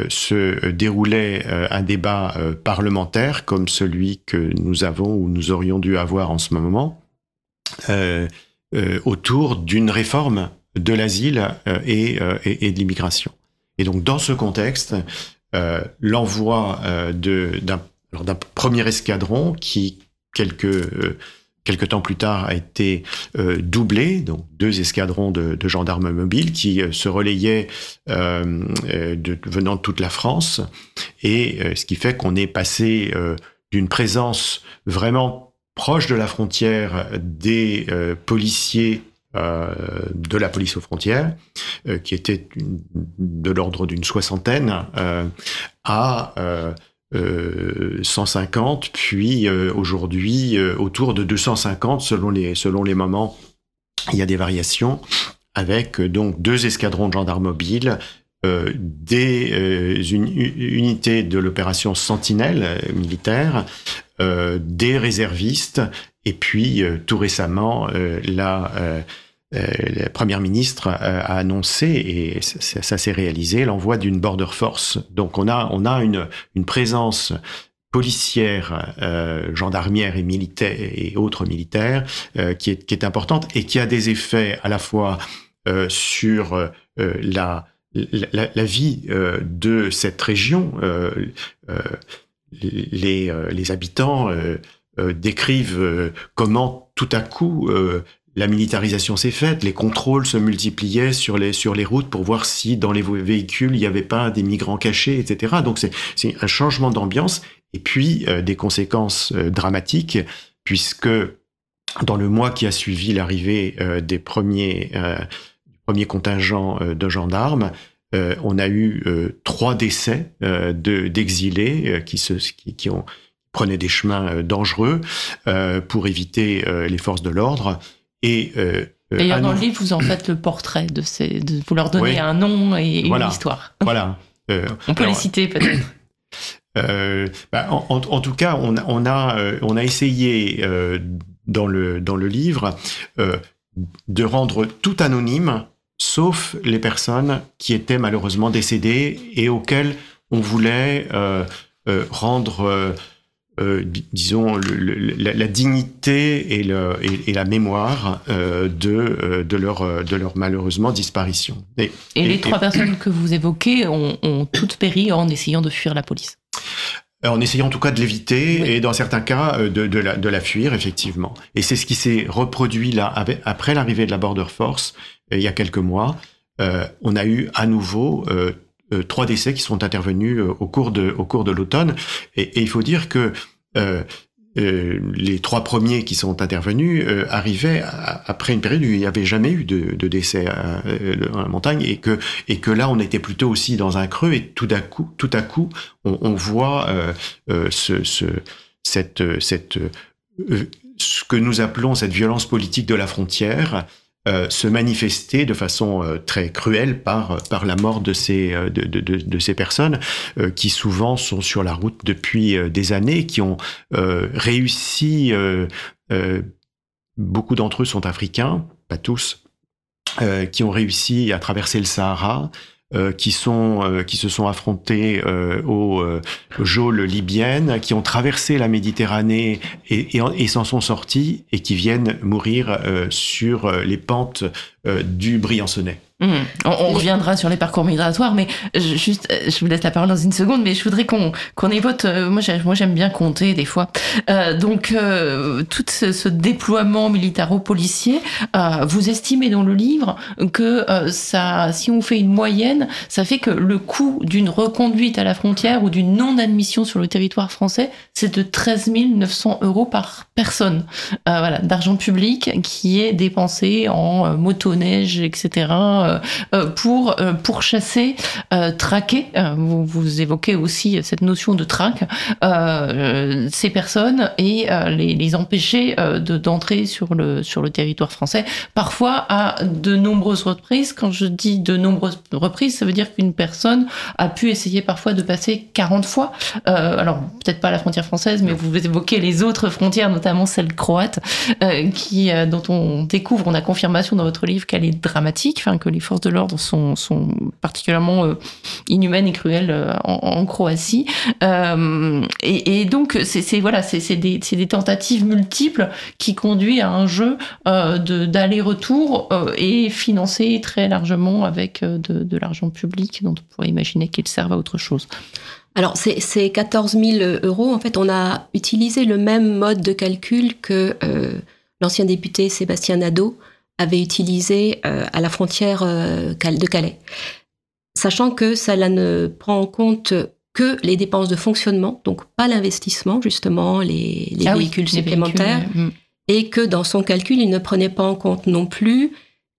se déroulait un débat parlementaire comme celui que nous avons ou nous aurions dû avoir en ce moment, autour d'une réforme de l'asile et, et, et, de l'immigration. Et donc dans ce contexte, l'envoi d'un premier escadron qui, quelques Quelque temps plus tard a été euh, doublé, donc deux escadrons de, gendarmes mobiles qui euh, se relayaient euh, euh, venant de toute la France, et ce qui fait qu'on est passé d'une présence vraiment proche de la frontière des policiers de la police aux frontières, qui était de l'ordre d'une soixantaine, à 150, euh, puis euh, aujourd'hui euh, autour de 250 selon les, selon les moments. Il y a des variations avec donc deux escadrons de gendarmes mobiles, des unités de l'opération Sentinelle militaire, des réservistes, et puis tout récemment la euh, la première ministre a, annoncé, et ça, s'est réalisé, l'envoi d'une border force. Donc on a, on a une, une présence policière, euh, gendarmière et militaire et autres militaires euh, qui, est, importante et qui a des effets à la fois euh, sur euh, la, la, la, vie de cette région. les, les habitants décrivent comment tout à coup la militarisation s'est faite, les contrôles se multipliaient sur les, sur les routes pour voir si dans les véhicules il n'y avait pas des migrants cachés, etc. Donc c'est un changement d'ambiance et puis euh, des conséquences euh, dramatiques puisque dans le mois qui a suivi l'arrivée euh, des premiers, premiers contingents de gendarmes, on a eu trois décès d'exilés qui, qui, qui ont prenaient des chemins dangereux pour éviter les forces de l'ordre. Et euh, euh, D'ailleurs, dans le livre, vous en faites le portrait de ces, de, vous leur donnez un nom et une histoire. Voilà. Euh, on peut les citer peut-être. Euh, bah, en, en, tout cas, on, on a, euh, on a essayé euh, dans, le, dans le livre de rendre tout anonyme, sauf les personnes qui étaient malheureusement décédées et auxquelles on voulait rendre euh, disons, le, la, la, dignité et, le, et, la mémoire euh, de, euh, de, leur, de leur malheureusement disparition. Et, et les trois personnes que vous évoquez ont, ont, toutes péri en essayant de fuir la police en essayant en tout cas de l'éviter et dans certains cas de, de, la, de la fuir effectivement. Et c'est ce qui s'est reproduit là avec, après l'arrivée de la Border Force il y a quelques mois. Euh, on a eu à nouveau trois décès qui sont intervenus euh, au cours de, au cours de l'automne. Et, il faut dire que euh, les trois premiers qui sont intervenus arrivaient après une période où il n'y avait jamais eu de, décès dans la montagne et que et que là on était plutôt aussi dans un creux et tout à coup tout à coup on, on voit ce, ce, cette cette ce que nous appelons cette violence politique de la frontière euh, se manifester de façon euh, très cruelle par par la mort de ces euh, de, de, de, ces personnes qui souvent sont sur la route depuis des années, qui ont réussi. beaucoup d'entre eux sont africains, pas tous, qui ont réussi à traverser le Sahara, euh, qui sont euh, qui se sont affrontés euh, aux, geôles libyennes, qui ont traversé la Méditerranée et, et, et s'en sont sortis et qui viennent mourir sur les pentes du Briançonnais. Mmh. On, reviendra sur les parcours migratoires, mais je, juste, euh, je vous laisse la parole dans une seconde, mais je voudrais qu'on qu'on évoque. Euh, moi, j'aime bien compter des fois. Euh, donc, euh, tout ce, ce déploiement militaro-policier, vous estimez dans le livre que ça, si on fait une moyenne, ça fait que le coût d'une reconduite à la frontière ou d'une non-admission sur le territoire français, c'est de 13 900 euros par personne. voilà, d'argent public qui est dépensé en motoneige, etc pour euh, pourchasser, traquer. Vous, vous, évoquez aussi cette notion de traque ces personnes et les, les, empêcher d'entrer sur le sur le territoire français. Parfois à de nombreuses reprises. Quand je dis de nombreuses reprises, ça veut dire qu'une personne a pu essayer parfois de passer 40 fois. alors peut-être pas la frontière française, mais vous évoquez les autres frontières, notamment celle croate, qui dont on découvre, on a confirmation dans votre livre qu'elle est dramatique, enfin que les forces de l'ordre sont, particulièrement euh, inhumaines et cruelles euh, en, Croatie. Et, donc, c'est voilà, c'est des, tentatives multiples qui conduisent à un jeu d'aller-retour et financé très largement avec de, de l'argent public dont on pourrait imaginer qu'il serve à autre chose. Alors, ces, 14 000 euros, en fait, on a utilisé le même mode de calcul que l'ancien député Sébastien Nadeau avait utilisé euh, à la frontière euh, de Calais. Sachant que ça ne prend en compte que les dépenses de fonctionnement, donc pas l'investissement, justement, les, ah véhicules supplémentaires, mm. et que dans son calcul, il ne prenait pas en compte non plus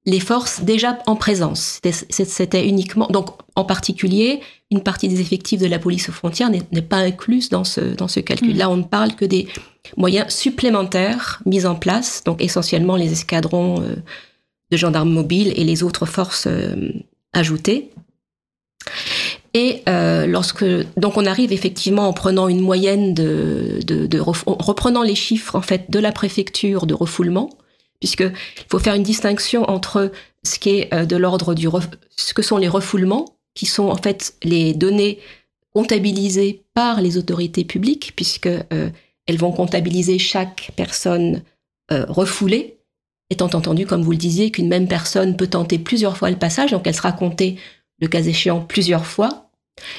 les forces déjà en présence. C'était uniquement, donc en particulier, une partie des effectifs de la police aux frontières n'est pas incluse dans ce, dans ce calcul. Mm. Là, on ne parle que des moyens supplémentaires mis en place, donc essentiellement les escadrons euh, de gendarmes mobiles et les autres forces euh, ajoutées. Et euh, lorsque donc on arrive effectivement en prenant une moyenne de, de, de reprenant les chiffres en fait de la préfecture de refoulement, puisque il faut faire une distinction entre ce qui est de l'ordre du ce que sont les refoulements, qui sont en fait les données comptabilisées par les autorités publiques, puisque elles vont comptabiliser chaque personne euh, refoulée, étant entendu, comme vous le disiez, qu'une même personne peut tenter plusieurs fois le passage, donc elle sera comptée, le cas échéant, plusieurs fois.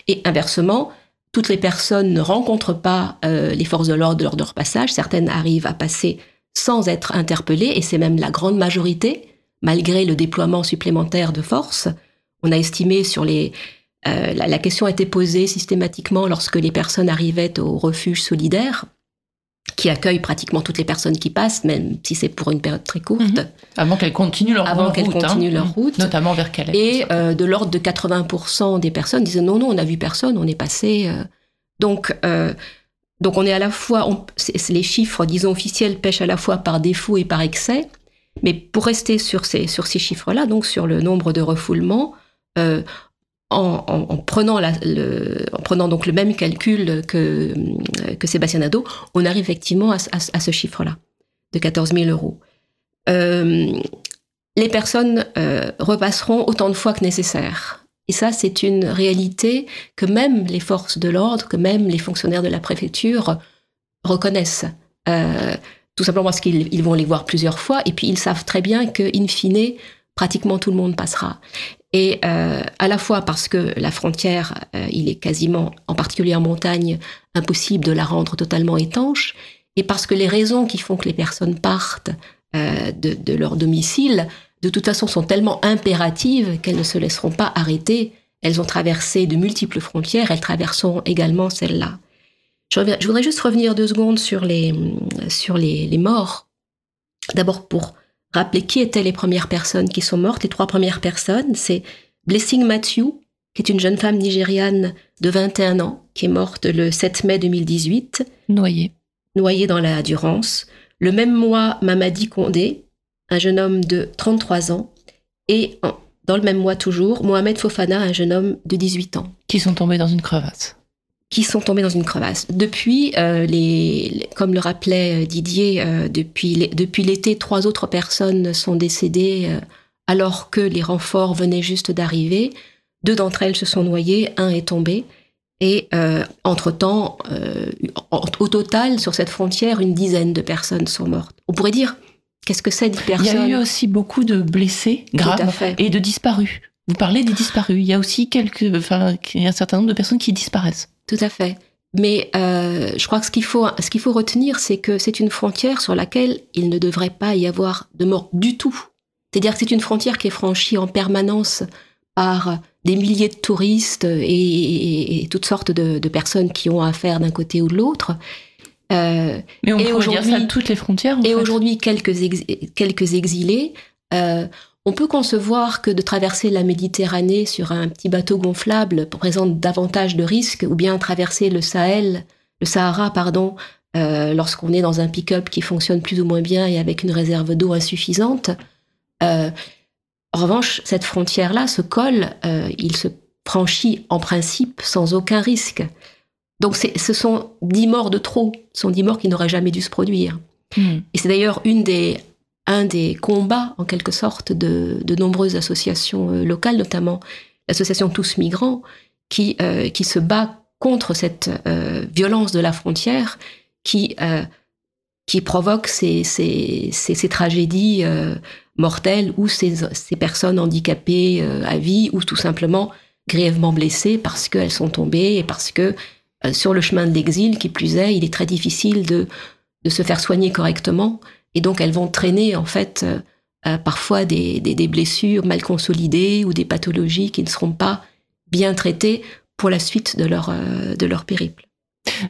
Et inversement, toutes les personnes ne rencontrent pas euh, les forces de l'ordre lors de leur passage. Certaines arrivent à passer sans être interpellées, et c'est même la grande majorité, malgré le déploiement supplémentaire de forces. On a estimé sur les... Euh, la, la, question a été posée systématiquement lorsque les personnes arrivaient au refuge solidaire qui accueille pratiquement toutes les personnes qui passent, même si c'est pour une période très courte. Mhm. Avant qu'elles continuent leur Avant qu'elles continuent leur mhm. route. Notamment vers Calais. Et euh, de l'ordre de 80% des personnes disaient non, non, on n'a vu personne, on est passé. Euh. Donc, euh, donc on est à la fois, on, les chiffres, disons, officiels pêchent à la fois par défaut et par excès. Mais pour rester sur ces, sur ces chiffres-là, donc sur le nombre de refoulements, en, prenant le, donc le même calcul que, Sébastien Nadeau, on arrive effectivement à, ce chiffre-là, de 14 000 euros. Euh, les personnes euh, repasseront autant de fois que nécessaire. Et ça, c'est une réalité que même les forces de l'ordre, que même les fonctionnaires de la préfecture reconnaissent. Euh, tout simplement parce qu'ils vont les voir plusieurs fois, et puis ils savent très bien que, in fine, pratiquement tout le monde passera. Et euh, à la fois parce que la frontière, euh, il est quasiment, en particulier en montagne, impossible de la rendre totalement étanche, et parce que les raisons qui font que les personnes partent euh, de, leur domicile, de toute façon, sont tellement impératives qu'elles ne se laisseront pas arrêter. Elles ont traversé de multiples frontières, elles traverseront également celle-là. Je, voudrais juste revenir deux secondes sur les, sur les, les morts. D'abord pour rappeler qui étaient les premières personnes qui sont mortes. Les trois premières personnes, c'est Blessing Matthew, qui est une jeune femme nigériane de 21 ans, qui est morte le 7 mai 2018. Noyée. Noyée dans la Durance. Le même mois, Mamadi Kondé, un jeune homme de 33 ans. Et dans le même mois toujours, Mohamed Fofana, un jeune homme de 18 ans. Qui sont tombés dans une crevasse qui sont tombés dans une crevasse. Depuis, euh, les, comme le rappelait euh, Didier, euh, depuis, depuis l'été, trois autres personnes sont décédées alors que les renforts venaient juste d'arriver. Deux d'entre elles se sont noyées, un est tombé. Et entre-temps, au total, sur cette frontière, une dizaine de personnes sont mortes. On pourrait dire, qu'est-ce que c'est dix personnes Il y a eu aussi beaucoup de blessés graves et de disparus. Vous parlez des disparus. Il y a aussi quelques, enfin, un certain nombre de personnes qui disparaissent. Tout à fait. Mais euh, je crois que ce qu'il faut, ce qu'il faut retenir, c'est que c'est une frontière sur laquelle il ne devrait pas y avoir de mort du tout. C'est-à-dire que c'est une frontière qui est franchie en permanence par des milliers de touristes et, toutes sortes de, personnes qui ont affaire d'un côté ou de l'autre. Euh, Mais on peut dire ça toutes les frontières. et aujourd'hui, quelques, quelques exilés. Euh, on peut concevoir que de traverser la Méditerranée sur un petit bateau gonflable présente davantage de risques, ou bien traverser le Sahel, le Sahara, pardon, euh, lorsqu'on est dans un pick-up qui fonctionne plus ou moins bien et avec une réserve d'eau insuffisante. Euh, en revanche, cette frontière-là, ce col, euh, il se franchit en principe sans aucun risque. Donc ce sont dix morts de trop, ce sont dix morts qui n'auraient jamais dû se produire. Hmm. Et c'est d'ailleurs une des un des combats, en quelque sorte, de, nombreuses associations euh, locales, notamment l'association Tous Migrants, qui, euh, qui se bat contre cette euh, violence de la frontière qui, qui provoque ces, ces, ces, tragédies mortelles ou ces, ces, personnes handicapées à vie ou tout simplement grièvement blessées parce qu'elles sont tombées et parce que sur le chemin de l'exil, qui plus est, il est très difficile de, de se faire soigner correctement et donc elles vont traîner en fait euh, euh, parfois des, blessures mal consolidées ou des pathologies qui ne seront pas bien traitées pour la suite de leur, euh, de leur périple.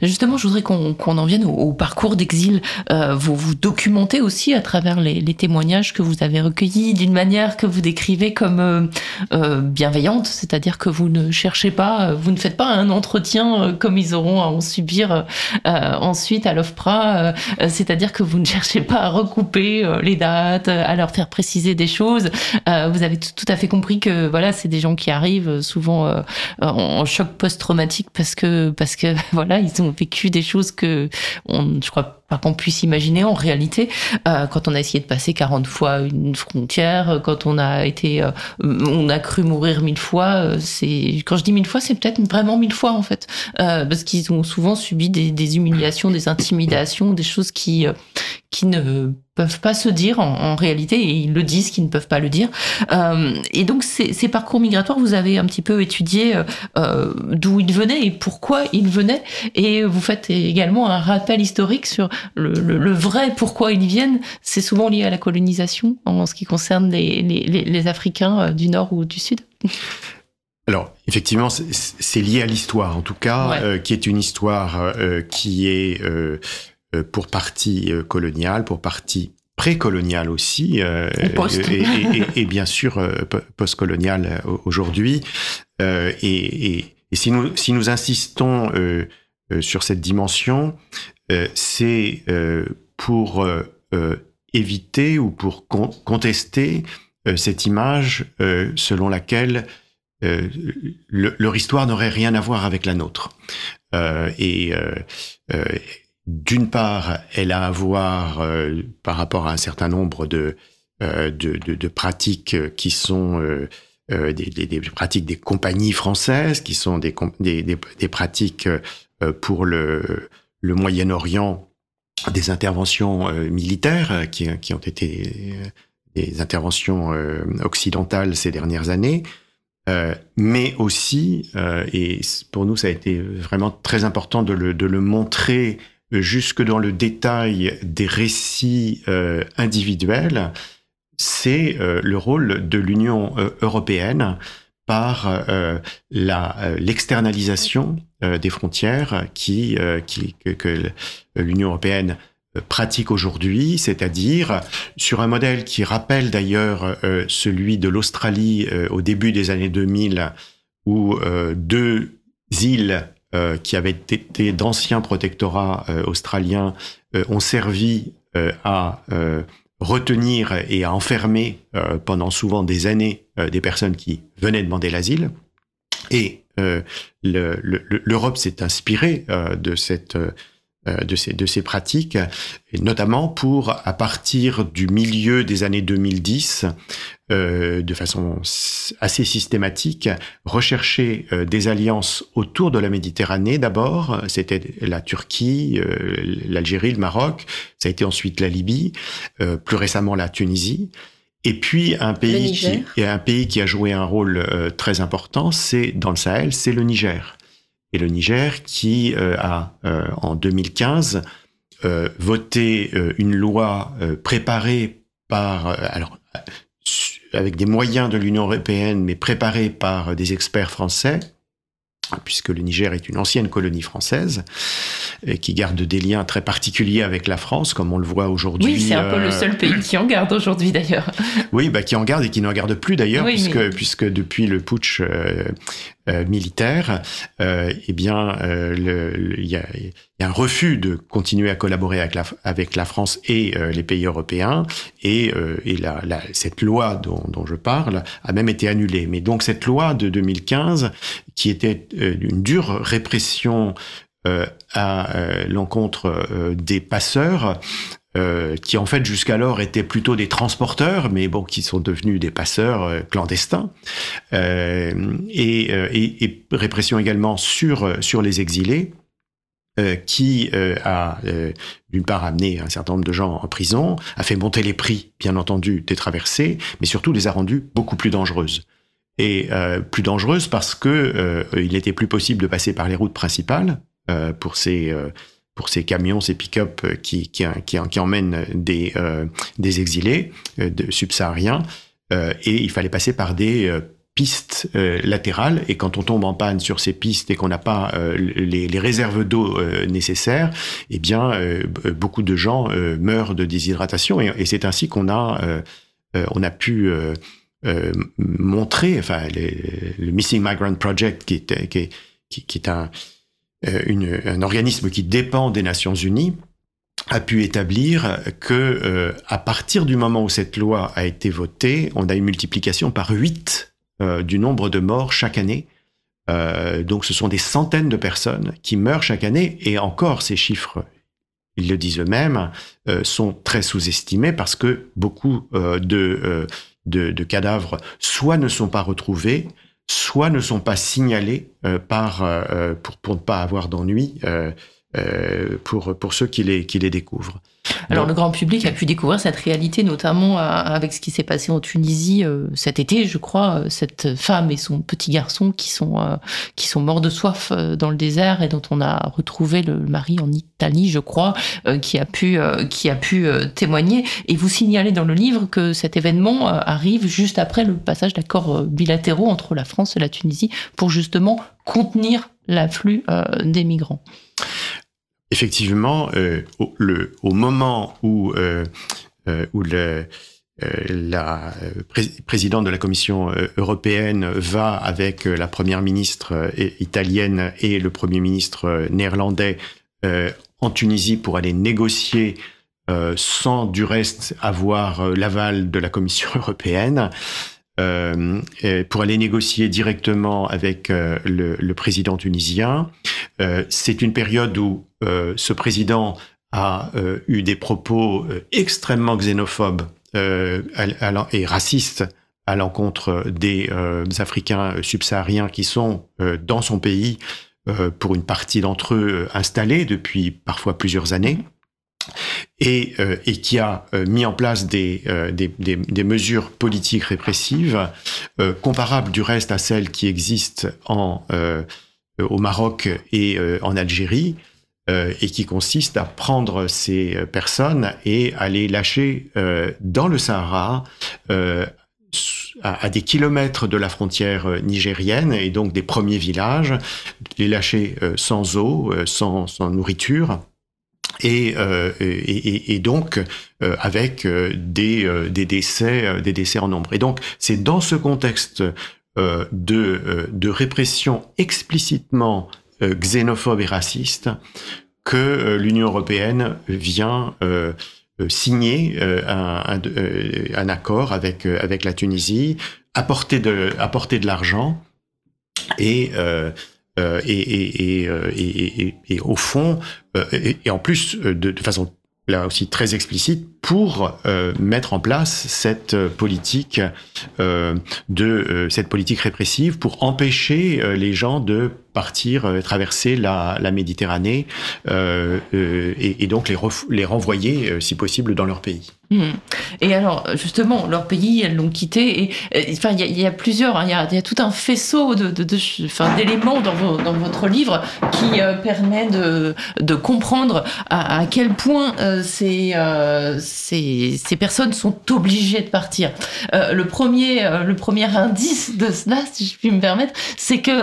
Justement, je voudrais qu'on en vienne au, parcours d'exil. Euh, vous vous documentez aussi à travers les, témoignages que vous avez recueillis d'une manière que vous décrivez comme euh, euh, bienveillante, c'est-à-dire que vous ne cherchez pas, vous ne faites pas un entretien comme ils auront à en subir ensuite à l'OFPRA, c'est-à-dire que vous ne cherchez pas à recouper les dates, à leur faire préciser des choses. vous avez tout, à fait compris que voilà, c'est des gens qui arrivent souvent en, en choc post-traumatique parce que parce que voilà ils ont vécu des choses que on, je crois pas qu'on puisse imaginer en réalité. Euh, quand on a essayé de passer 40 fois une frontière, quand on a été, euh, on a cru mourir mille fois, euh, c'est quand je dis mille fois, c'est peut-être vraiment mille fois en fait, parce qu'ils ont souvent subi des, des, humiliations, des intimidations, des choses qui qui ne peuvent pas se dire en, réalité et ils le disent qu'ils ne peuvent pas le dire. Euh, et donc ces, ces, parcours migratoires, vous avez un petit peu étudié euh, d'où ils venaient et pourquoi ils venaient et vous faites également un rappel historique sur le, le, le vrai pourquoi ils viennent. C'est souvent lié à la colonisation en ce qui concerne les, les, les Africains euh, du Nord ou du Sud. Alors, effectivement, c'est lié à l'histoire, en tout cas, euh, qui est une histoire euh, qui est euh, euh, pour partie euh, coloniale, pour partie précoloniale aussi, euh, et, bien sûr postcoloniale aujourd'hui. Et, si nous, si nous insistons sur cette dimension, c'est pour éviter ou pour contester cette image selon laquelle leur histoire n'aurait rien à voir avec la nôtre. et d'une part, elle a à voir euh, par rapport à un certain nombre de, euh, de, pratiques qui sont euh, des, pratiques des compagnies françaises, qui sont des, des, pratiques pour le, le Moyen-Orient, des interventions militaires qui, qui, ont été des interventions occidentales ces dernières années. mais aussi, et pour nous ça a été vraiment très important de le, de le montrer jusque dans le détail des récits euh, individuels, c'est euh, le rôle de l'Union euh, européenne par l'externalisation des frontières qui, qui que, l'Union européenne pratique aujourd'hui, c'est-à-dire sur un modèle qui rappelle d'ailleurs celui de l'Australie au début des années 2000, où deux îles euh, qui avaient été d'anciens protectorats euh, australiens euh, ont servi à retenir et à enfermer pendant souvent des années des personnes qui venaient demander l'asile. Et l'Europe s'est inspirée de ces, pratiques, notamment pour, à partir du milieu des années 2010, euh, de façon assez systématique, rechercher euh, des alliances autour de la Méditerranée d'abord. C'était la Turquie, euh, l'Algérie, le Maroc. Ça a été ensuite la Libye, plus récemment la Tunisie. Et puis un pays, qui, un pays qui a joué un rôle très important, c'est dans le Sahel, c'est le Niger et le Niger, qui euh, a, euh, en 2015, euh, voté une loi préparée par, alors, avec des moyens de l'Union européenne, mais préparée par des experts français, puisque le Niger est une ancienne colonie française, et qui garde des liens très particuliers avec la France, comme on le voit aujourd'hui. Oui, c'est un peu le seul pays qui en garde aujourd'hui d'ailleurs. Oui, bah, qui en garde et qui n'en garde plus d'ailleurs, puisque, puisque depuis le putsch euh, militaire, euh, eh bien, euh, il y, a, un refus de continuer à collaborer avec la, avec la France et les pays européens, et, et la, cette loi dont, dont, je parle a même été annulée. Mais donc cette loi de 2015, qui était une dure répression à l'encontre des passeurs, euh, qui en fait jusqu'alors étaient plutôt des transporteurs, mais bon, qui sont devenus des passeurs euh, clandestins, euh, et, répression également sur sur les exilés. qui a d'une part amené un certain nombre de gens en prison, a fait monter les prix, bien entendu, des traversées, mais surtout les a rendues beaucoup plus dangereuses et plus dangereuses parce que il n'était plus possible de passer par les routes principales pour ces pour ces camions, ces pick-up euh, qui, qui, qui, emmènent des, euh, des exilés euh, de subsahariens. Et il fallait passer par des pistes latérales. Et quand on tombe en panne sur ces pistes et qu'on n'a pas les, réserves d'eau nécessaires, eh bien, beaucoup de gens meurent de déshydratation. Et, c'est ainsi qu'on a, on a pu montrer, enfin, le Missing Migrant Project, qui est, qui est un une, un organisme qui dépend des Nations Unies a pu établir que euh, à partir du moment où cette loi a été votée, on a une multiplication par 8 euh, du nombre de morts chaque année. Euh, donc ce sont des centaines de personnes qui meurent chaque année et encore ces chiffres, ils le disent eux-mêmes, euh, sont très sous-estimés parce que beaucoup de, cadavres soit ne sont pas retrouvés, soit ne sont pas signalés euh, par, euh, pour, pour, ne pas avoir d'ennui euh, pour, pour ceux qui les, qui les découvrent. Alors le grand public a pu découvrir cette réalité, notamment avec ce qui s'est passé en Tunisie cet été, je crois, cette femme et son petit garçon qui sont qui sont morts de soif dans le désert et dont on a retrouvé le mari en Italie, je crois, qui a pu qui a pu témoigner. Et vous signalez dans le livre que cet événement arrive juste après le passage d'accords bilatéraux entre la France et la Tunisie pour justement contenir l'afflux des migrants effectivement, euh, au, moment où, euh, euh, la pré présidente de la Commission européenne va avec la première ministre italienne et le premier ministre néerlandais en Tunisie pour aller négocier sans du reste avoir l'aval de la Commission européenne. Euh, pour aller négocier directement avec euh, le, président tunisien. Euh, c'est une période où ce président a eu des propos extrêmement xénophobes et racistes à l'encontre des Africains subsahariens qui sont dans son pays, pour une partie d'entre eux installés depuis parfois plusieurs années et, euh, et qui a euh, mis en place des, euh, mesures politiques répressives comparables du reste à celles qui existent en, au Maroc et en Algérie, et qui consistent à prendre ces personnes et à les lâcher dans le Sahara. À, des kilomètres de la frontière nigérienne et donc des premiers villages, les lâcher sans eau, sans nourriture, et, euh, et, donc euh, avec euh, des, décès, des décès en nombre. Et donc c'est dans ce contexte de, répression explicitement xénophobe et raciste que l'Union européenne vient signer un, accord avec, avec la Tunisie, apporter de, apporter de l'argent et euh, et, et, au fond, euh, et, en plus de, façon là aussi très explicite, pour euh, mettre en place cette politique euh, de cette politique répressive, pour empêcher les gens de partir traverser la, Méditerranée et, donc les renvoyer si possible dans leur pays. Mmh. Et alors, justement, leur pays, elles l'ont quitté. Enfin, il y, a plusieurs, il hein, y, y, a tout un faisceau d'éléments dans, vo, dans, votre livre qui euh, permet de, comprendre à, quel point euh, ces, euh, ces, personnes sont obligées de partir. Le, premier, indice de cela, si je puis me permettre, c'est que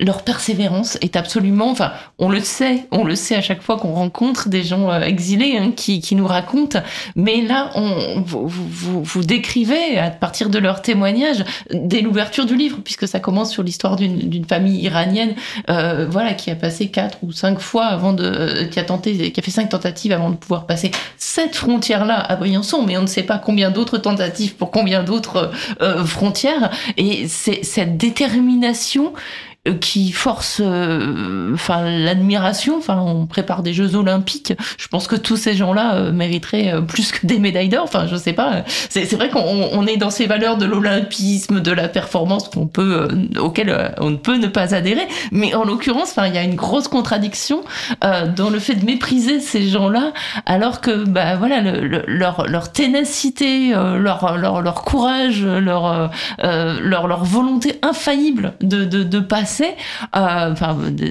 leur persévérance est absolument, enfin, on le sait, on le sait à chaque fois qu'on rencontre des gens exilés hein, qui, qui nous racontent, mais là, on, vous, décrivez, à partir de leurs témoignages, dès l'ouverture du livre, puisque ça commence sur l'histoire d'une famille iranienne, euh, voilà, qui a passé quatre ou cinq fois avant de, euh, qui a tenté, qui a fait cinq tentatives avant de pouvoir passer cette frontière-là à Briançon, mais on ne sait pas combien d'autres tentatives pour combien d'autres euh, frontières. Et c'est cette détermination qui force enfin l'admiration. Enfin, on prépare des Jeux Olympiques. Je pense que tous ces gens-là mériteraient plus que des médailles d'or. Enfin, je sais pas. C'est vrai qu'on on est dans ces valeurs de l'olympisme, de la performance qu'on peut, auquel on ne peut ne pas adhérer. Mais en l'occurrence, enfin, il y a une grosse contradiction dans le fait de mépriser ces gens-là, alors que, bah voilà, leur, ténacité, leur, courage, leur, leur, leur volonté infaillible de, de, de passer, euh,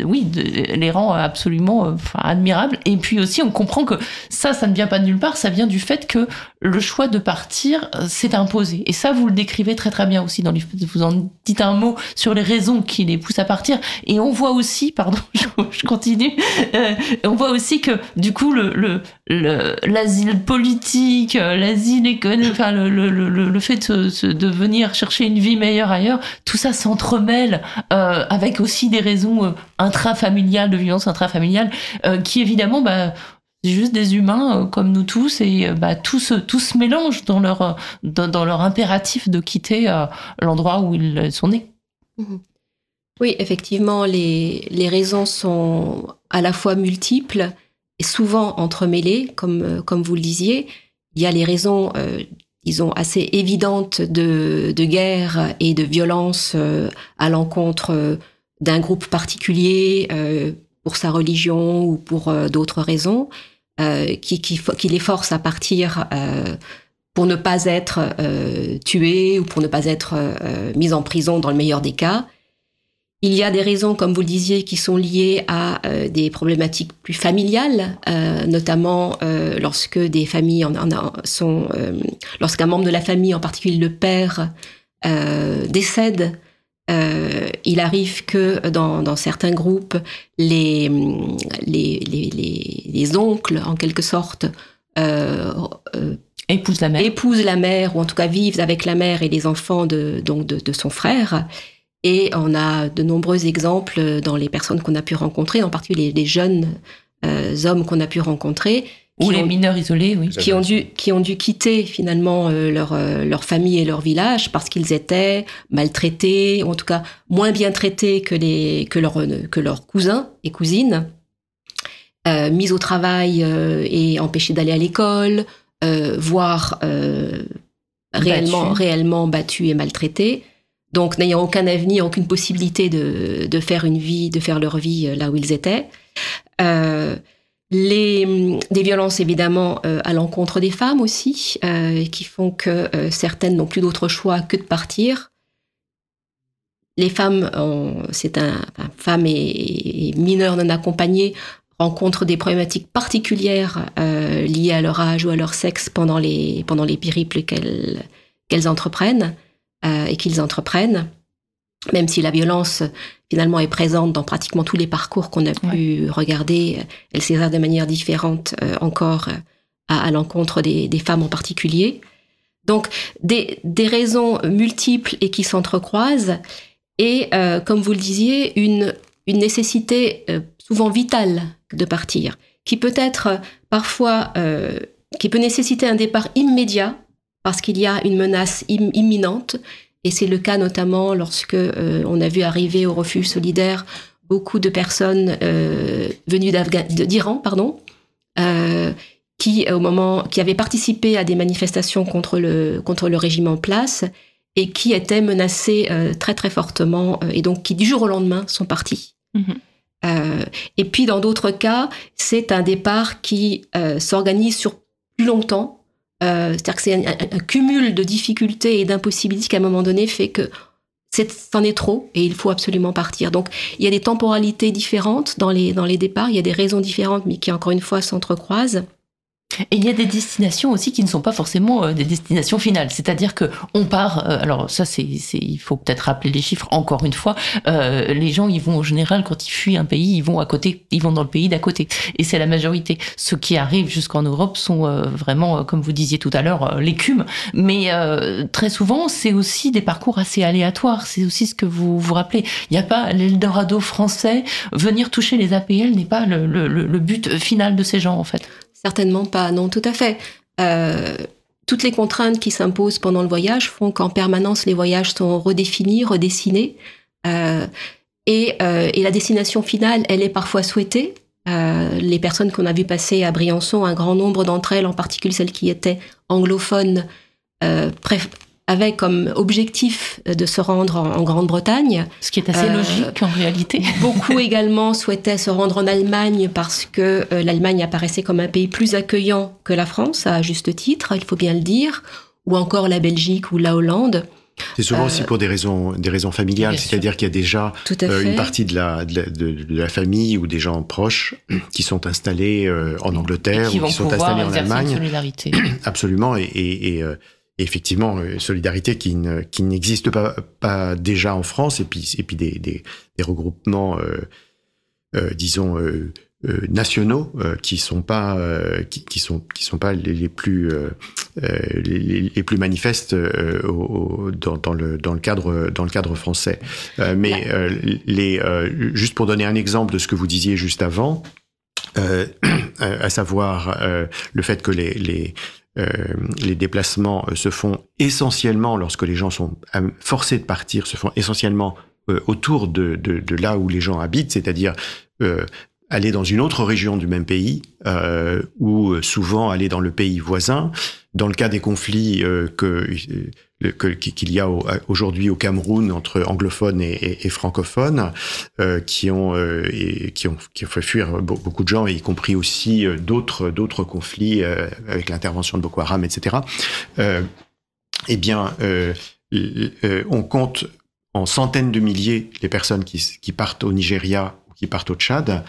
oui, les rend absolument euh, admirables. Et puis aussi, on comprend que ça, ça ne vient pas de nulle part, ça vient du fait que le choix de partir euh, s'est imposé. Et ça, vous le décrivez très très bien aussi dans les. Vous en dites un mot sur les raisons qui les poussent à partir. Et on voit aussi, pardon, je, continue. on voit aussi que du coup, le l'asile politique, l'asile économique, enfin le, le, fait de, de venir chercher une vie meilleure ailleurs, tout ça s'entremêle euh, avec aussi des raisons euh, intrafamiliales, de violence intrafamiliale, euh, qui évidemment, bah, c'est juste des humains comme nous tous et bah, tout, se, tout se mélange dans leur, dans, leur impératif de quitter l'endroit où ils sont nés. Mhm. Oui, effectivement, les, les raisons sont à la fois multiples et souvent entremêlées, comme, comme vous le disiez. Il y a les raisons disons, assez évidente de, de guerre et de violence euh, à l'encontre euh, d'un groupe particulier euh, pour sa religion ou pour d'autres raisons, qui, qui, qui, les force à partir pour ne pas être tués ou pour ne pas être mis en prison dans le meilleur des cas. Il y a des raisons, comme vous le disiez, qui sont liées à euh, des problématiques plus familiales, euh, notamment euh, lorsque des familles en, en sont, lorsqu'un membre de la famille, en particulier le père, décède. il arrive que dans, dans certains groupes, les, les, les, les, oncles, en quelque sorte, épousent la mère. épousent la mère, ou en tout cas vivent avec la mère et les enfants de, donc de, de son frère. Et on a de nombreux exemples dans les personnes qu'on a pu rencontrer, en particulier les, jeunes euh, hommes qu'on a pu rencontrer. Ou les mineurs isolés, oui. Qui ont dû, qui ont dû quitter finalement euh, leur, euh, leur famille et leur village parce qu'ils étaient maltraités, ou en tout cas moins bien traités que, les, que, leur, que leurs cousins et cousines, mis au travail et empêchés d'aller à l'école, voire réellement, réellement battus et maltraités donc n'ayant aucun avenir, aucune possibilité de, de, faire une vie, de faire leur vie euh, là où ils étaient. Euh, les, des violences évidemment euh, à l'encontre des femmes aussi, euh, qui font que euh, certaines n'ont plus d'autre choix que de partir. Les femmes, c'est un, enfin, et, et, mineurs non accompagnés rencontrent des problématiques particulières liées à leur âge ou à leur sexe pendant les, pendant les périples qu'elles qu'elles entreprennent. Euh, et qu'ils entreprennent, même si la violence finalement est présente dans pratiquement tous les parcours qu'on a pu regarder, elle s'exerce de manière différente euh, encore euh, à, l'encontre des, femmes en particulier. Donc des, des raisons multiples et qui s'entrecroisent, et comme vous le disiez, une, une nécessité souvent vitale de partir, qui peut être parfois, qui peut nécessiter un départ immédiat parce qu'il y a une menace imminente. Et c'est le cas notamment lorsque euh, on a vu arriver au refuge solidaire beaucoup de personnes euh, venues d'Iran, pardon, euh, qui au moment qui avaient participé à des manifestations contre le contre le régime en place et qui étaient menacées très très fortement et donc qui du jour au lendemain sont partis. Mm-hmm. et puis dans d'autres cas, c'est un départ qui s'organise sur plus longtemps euh, c'est-à-dire que c'est un, cumul de difficultés et d'impossibilités qui, à un moment donné, fait que c'en est, trop et il faut absolument partir. Donc, il y a des temporalités différentes dans les, dans les départs, il y a des raisons différentes, mais qui, encore une fois, s'entrecroisent. Et il y a des destinations aussi qui ne sont pas forcément euh, des destinations finales. C'est-à-dire que on part. Euh, alors ça, c'est, il faut peut-être rappeler les chiffres encore une fois. Euh, les gens, ils vont en général quand ils fuient un pays, ils vont à côté, ils vont dans le pays d'à côté. Et c'est la majorité. Ceux qui arrivent jusqu'en Europe sont vraiment, comme vous disiez tout à l'heure, l'écume. Mais très souvent, c'est aussi des parcours assez aléatoires. C'est aussi ce que vous vous rappelez. Il n'y a pas l'Eldorado français. Venir toucher les APL n'est pas le, le, le but final de ces gens en fait. Certainement pas, non, tout à fait. Euh, toutes les contraintes qui s'imposent pendant le voyage font qu'en permanence les voyages sont redéfinis, redessinés. Euh, Et, et, la destination finale, elle est parfois souhaitée. les personnes qu'on a vues passer à Briançon, un grand nombre d'entre elles, en particulier celles qui étaient anglophones, avait comme objectif de se rendre en, Grande-Bretagne. Ce qui est assez euh, logique en réalité. Beaucoup également souhaitaient se rendre en Allemagne parce que euh, l'Allemagne apparaissait comme un pays plus accueillant que la France, à juste titre, il faut bien le dire, ou encore la Belgique ou la Hollande. C'est souvent aussi euh, pour des raisons, des raisons familiales, c'est-à-dire qu'il y a déjà une partie de la, de, la, famille ou des gens proches qui sont installés en Angleterre ou qui sont installés en Allemagne. Solidarité. Absolument, et, et, effectivement, euh, solidarité qui, qui n'existe pas, pas déjà en France, et puis, et puis des, des, des regroupements, euh, euh, disons, euh, nationaux qui sont pas qui, qui, sont qui sont pas les, les plus les, les, plus manifestes au, dans, dans, le dans le cadre dans le cadre français. Mais les juste pour donner un exemple de ce que vous disiez juste avant à savoir le fait que les, les euh, les déplacements euh, se font essentiellement, lorsque les gens sont euh, forcés de partir, se font essentiellement autour de, de, de, là où les gens habitent, c'est-à-dire aller dans une autre région du même pays, ou souvent aller dans le pays voisin. Dans le cas des conflits que qu'il y a aujourd'hui au Cameroun entre anglophones et, francophones, euh, qui ont euh, qui ont qui ont fait fuir beaucoup de gens, y compris aussi euh, d'autres d'autres conflits avec l'intervention de Boko Haram, etc. eh bien, on compte en centaines de milliers les personnes qui, qui partent au Nigeria ou qui partent au Tchad,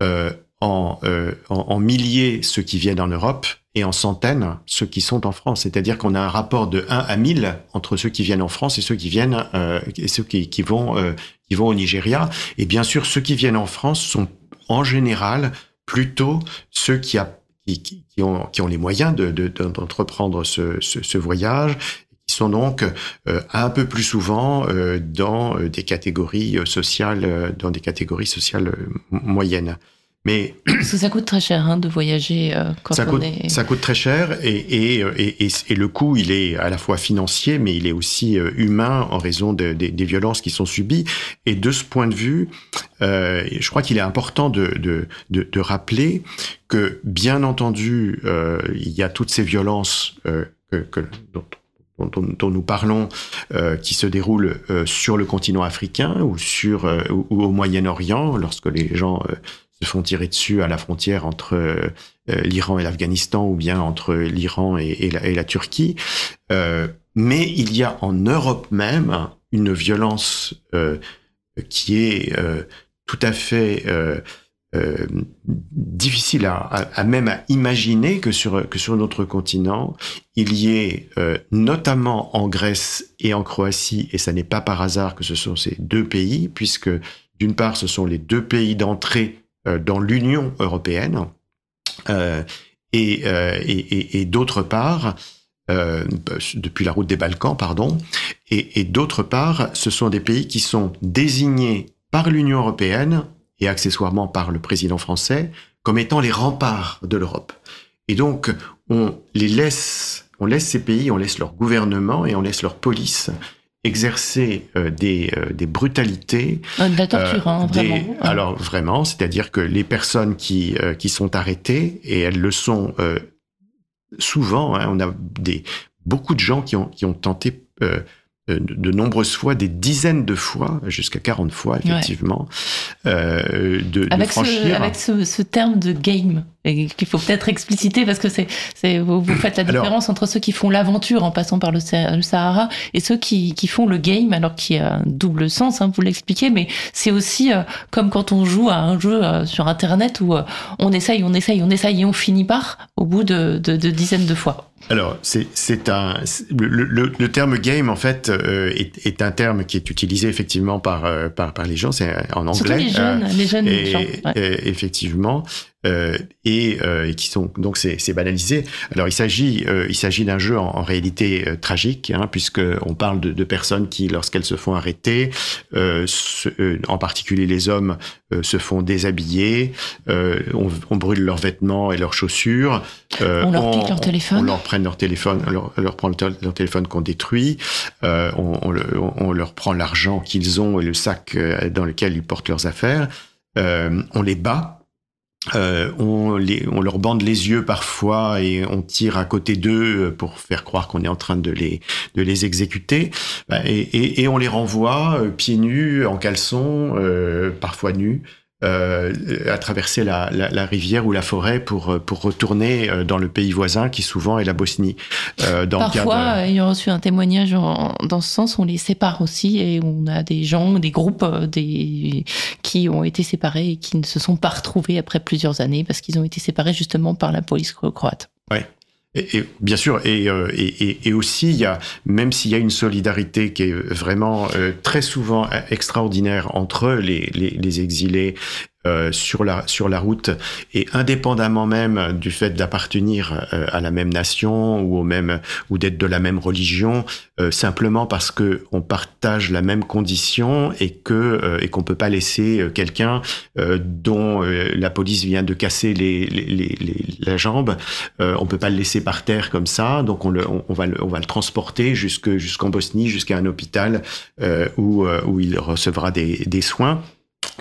en, en, en milliers ceux qui viennent en Europe et en centaines ceux qui sont en France. C'est-à-dire qu'on a un rapport de 1 à 1000 entre ceux qui viennent en France et ceux qui viennent euh, et ceux qui, qui vont euh, qui vont au Nigeria. Et bien sûr, ceux qui viennent en France sont en général plutôt ceux qui, a, qui, qui, ont, qui ont les moyens d'entreprendre de, ce, ce, ce, voyage sont donc euh, un peu plus souvent euh, dans des catégories sociales dans des catégories sociales moyennes. Mais Parce que ça coûte très cher hein, de voyager euh, quand ça on coûte, est... Ça coûte très cher et, et, et, et, le coût, il est à la fois financier, mais il est aussi euh, humain en raison de, de, des violences qui sont subies. Et de ce point de vue, euh, je crois qu'il est important de, de, de, rappeler que, bien entendu, euh, il y a toutes ces violences euh, que, que, dont, dont, dont, nous parlons, euh, qui se déroulent euh, sur le continent africain ou sur ou, ou au Moyen-Orient, lorsque les gens se font tirer dessus à la frontière entre euh, l'Iran et l'Afghanistan ou bien entre l'Iran et, la, Turquie. Euh, mais il y a en Europe même une violence euh, qui est euh, tout à fait euh, difficile à, même à imaginer que sur que sur notre continent il y ait notamment en Grèce et en Croatie et ça n'est pas par hasard que ce sont ces deux pays puisque d'une part ce sont les deux pays d'entrée euh, dans l'Union européenne euh, et, euh, et, et, d'autre part, euh, depuis la route des Balkans, pardon, et, et d'autre part, ce sont des pays qui sont désignés par l'Union européenne et accessoirement par le président français comme étant les remparts de l'Europe. Et donc, on les laisse, on laisse ces pays, on laisse leur gouvernement et on laisse leur police exercer euh, des, euh, des, brutalités. Ah, de la torture, hein, euh, vraiment. Alors vraiment, c'est-à-dire que les personnes qui, euh, qui sont arrêtées, et elles le sont souvent, hein, on a des, beaucoup de gens qui ont, qui ont tenté de nombreuses fois, des dizaines de fois, jusqu'à 40 fois effectivement, ouais. euh, de, avec de franchir. Ce, avec ce, ce, terme de game qu'il faut peut-être expliciter parce que c'est, vous, vous, faites la différence alors, entre ceux qui font l'aventure en passant par le, le Sahara et ceux qui, qui, font le game, alors qui a un double sens, hein, vous l'expliquez, mais c'est aussi euh, comme quand on joue à un jeu euh, sur Internet où euh, on essaye, on essaye, on essaye et on finit par au bout de, de, de dizaines de fois. Alors, c'est un le, le, le, terme game en fait euh, est, est, un terme qui est utilisé effectivement par euh, par, par les gens. C'est en anglais. Surtout les jeunes, euh, les jeunes et, gens. Ouais. Et, effectivement. Euh, et, euh, et, qui sont donc c'est banalisé. Alors il s'agit euh, il s'agit d'un jeu en, réalité euh, tragique hein, puisque on parle de, de personnes qui lorsqu'elles se font arrêter, en particulier les hommes, se font déshabiller, on, on, brûle leurs vêtements et leurs chaussures, on leur pique leur téléphone, on leur prend leur téléphone, on leur, leur prend leur téléphone qu'on détruit, on, on, leur prend l'argent qu'ils ont et le sac dans lequel ils portent leurs affaires, on les bat euh, on, les, on, leur bande les yeux parfois et on tire à côté d'eux pour faire croire qu'on est en train de les, de les exécuter. Bah, et, et, et on les renvoie euh, pieds nus, en caleçon, euh, parfois nus, euh, à traverser la, la, la, rivière ou la forêt pour, pour retourner euh, dans le pays voisin qui souvent est la Bosnie. Euh, dans Parfois, il y a reçu un témoignage en, dans ce sens, on les sépare aussi et on a des gens, des groupes des, qui ont été séparés et qui ne se sont pas retrouvés après plusieurs années parce qu'ils ont été séparés justement par la police croate. Ouais. Et, bien sûr, et, et, et, aussi, il y a, même s'il y a une solidarité qui est vraiment euh, très souvent extraordinaire entre les, les, les exilés euh, sur la sur la route et indépendamment même du fait d'appartenir euh, à la même nation ou au même ou d'être de la même religion euh, simplement parce que on partage la même condition et que et qu'on peut pas laisser quelqu'un dont la police vient de casser les, les, les, la jambe on peut pas le laisser par terre comme ça donc on le on, va le, on va le transporter jusque jusqu'en Bosnie jusqu'à un hôpital où où il recevra des des soins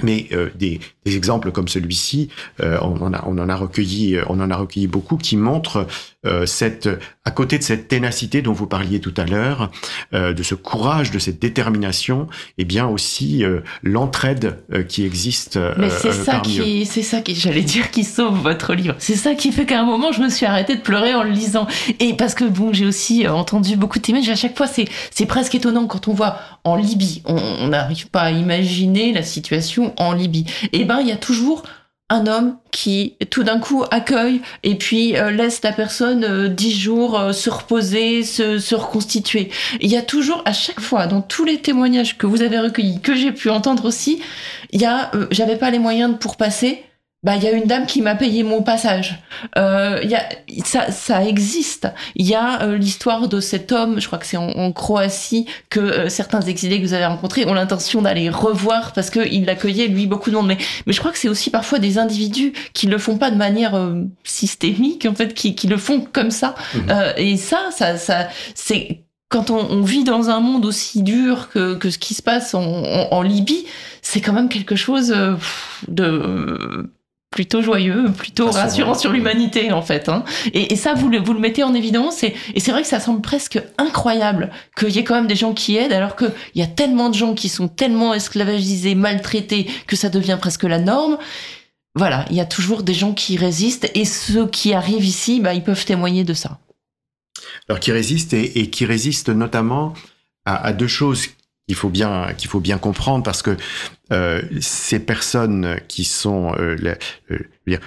mais euh, des, des, exemples comme celui-ci, euh, on, en a, on en a recueilli, euh, on en a recueilli beaucoup qui montrent euh, cette, à côté de cette ténacité dont vous parliez tout à l'heure, euh, de ce courage, de cette détermination, et eh bien aussi euh, l'entraide qui existe. Mais c'est ça qui, c'est ça qui, j'allais dire, qui sauve votre livre. C'est ça qui fait qu'à un moment, je me suis arrêtée de pleurer en le lisant. Et parce que bon, j'ai aussi entendu beaucoup de témoignages. À chaque fois, c'est, c'est presque étonnant quand on voit en Libye, on n'arrive pas à imaginer la situation en Libye. Eh ben, il y a toujours un homme qui tout d'un coup accueille et puis euh, laisse la personne euh, dix jours euh, se reposer, se, reconstituer. Il y a toujours, à chaque fois, dans tous les témoignages que vous avez recueillis, que j'ai pu entendre aussi, il y a, j'avais pas les moyens pour passer, bah il y a une dame qui m'a payé mon passage. Euh, y a, ça, ça existe. Il y a euh, l'histoire de cet homme, je crois que c'est en, Croatie, que euh, certains exilés que vous avez rencontrés ont l'intention d'aller revoir parce qu'il l'accueillait lui beaucoup de monde. Mais, mais je crois que c'est aussi parfois des individus qui le font pas de manière euh, systémique en fait, qui, qui le font comme ça. Mmh. et ça, ça, ça c'est quand on, on, vit dans un monde aussi dur que, que ce qui se passe en, en, en Libye, c'est quand même quelque chose de plutôt joyeux, plutôt rassurant sur l'humanité en fait. Hein. Et, et, ça, vous le, vous le mettez en évidence et, et c'est vrai que ça semble presque incroyable qu'il y ait quand même des gens qui aident alors qu'il y a tellement de gens qui sont tellement esclavagisés, maltraités que ça devient presque la norme. Voilà, il y a toujours des gens qui résistent et ceux qui arrivent ici, bah, ils peuvent témoigner de ça. Alors qui résistent et, et qui résistent notamment à, à deux choses qu'il faut bien qu'il faut bien comprendre parce que euh, ces personnes qui sont euh, le,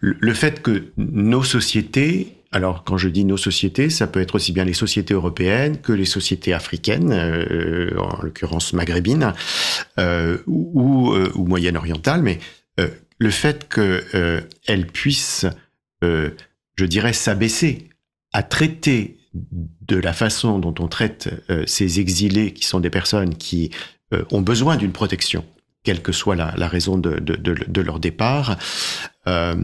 le, fait que nos sociétés alors, quand je dis nos sociétés, ça peut être aussi bien les sociétés européennes que les sociétés africaines, euh, en l'occurrence maghrébines euh, ou, euh, ou moyen-orientales, mais euh, le fait qu'elles puissent, je dirais, s'abaisser à traiter de la façon dont on traite ces exilés, qui sont des personnes qui ont besoin d'une protection, quelle que soit la, raison de, de, leur départ, euh,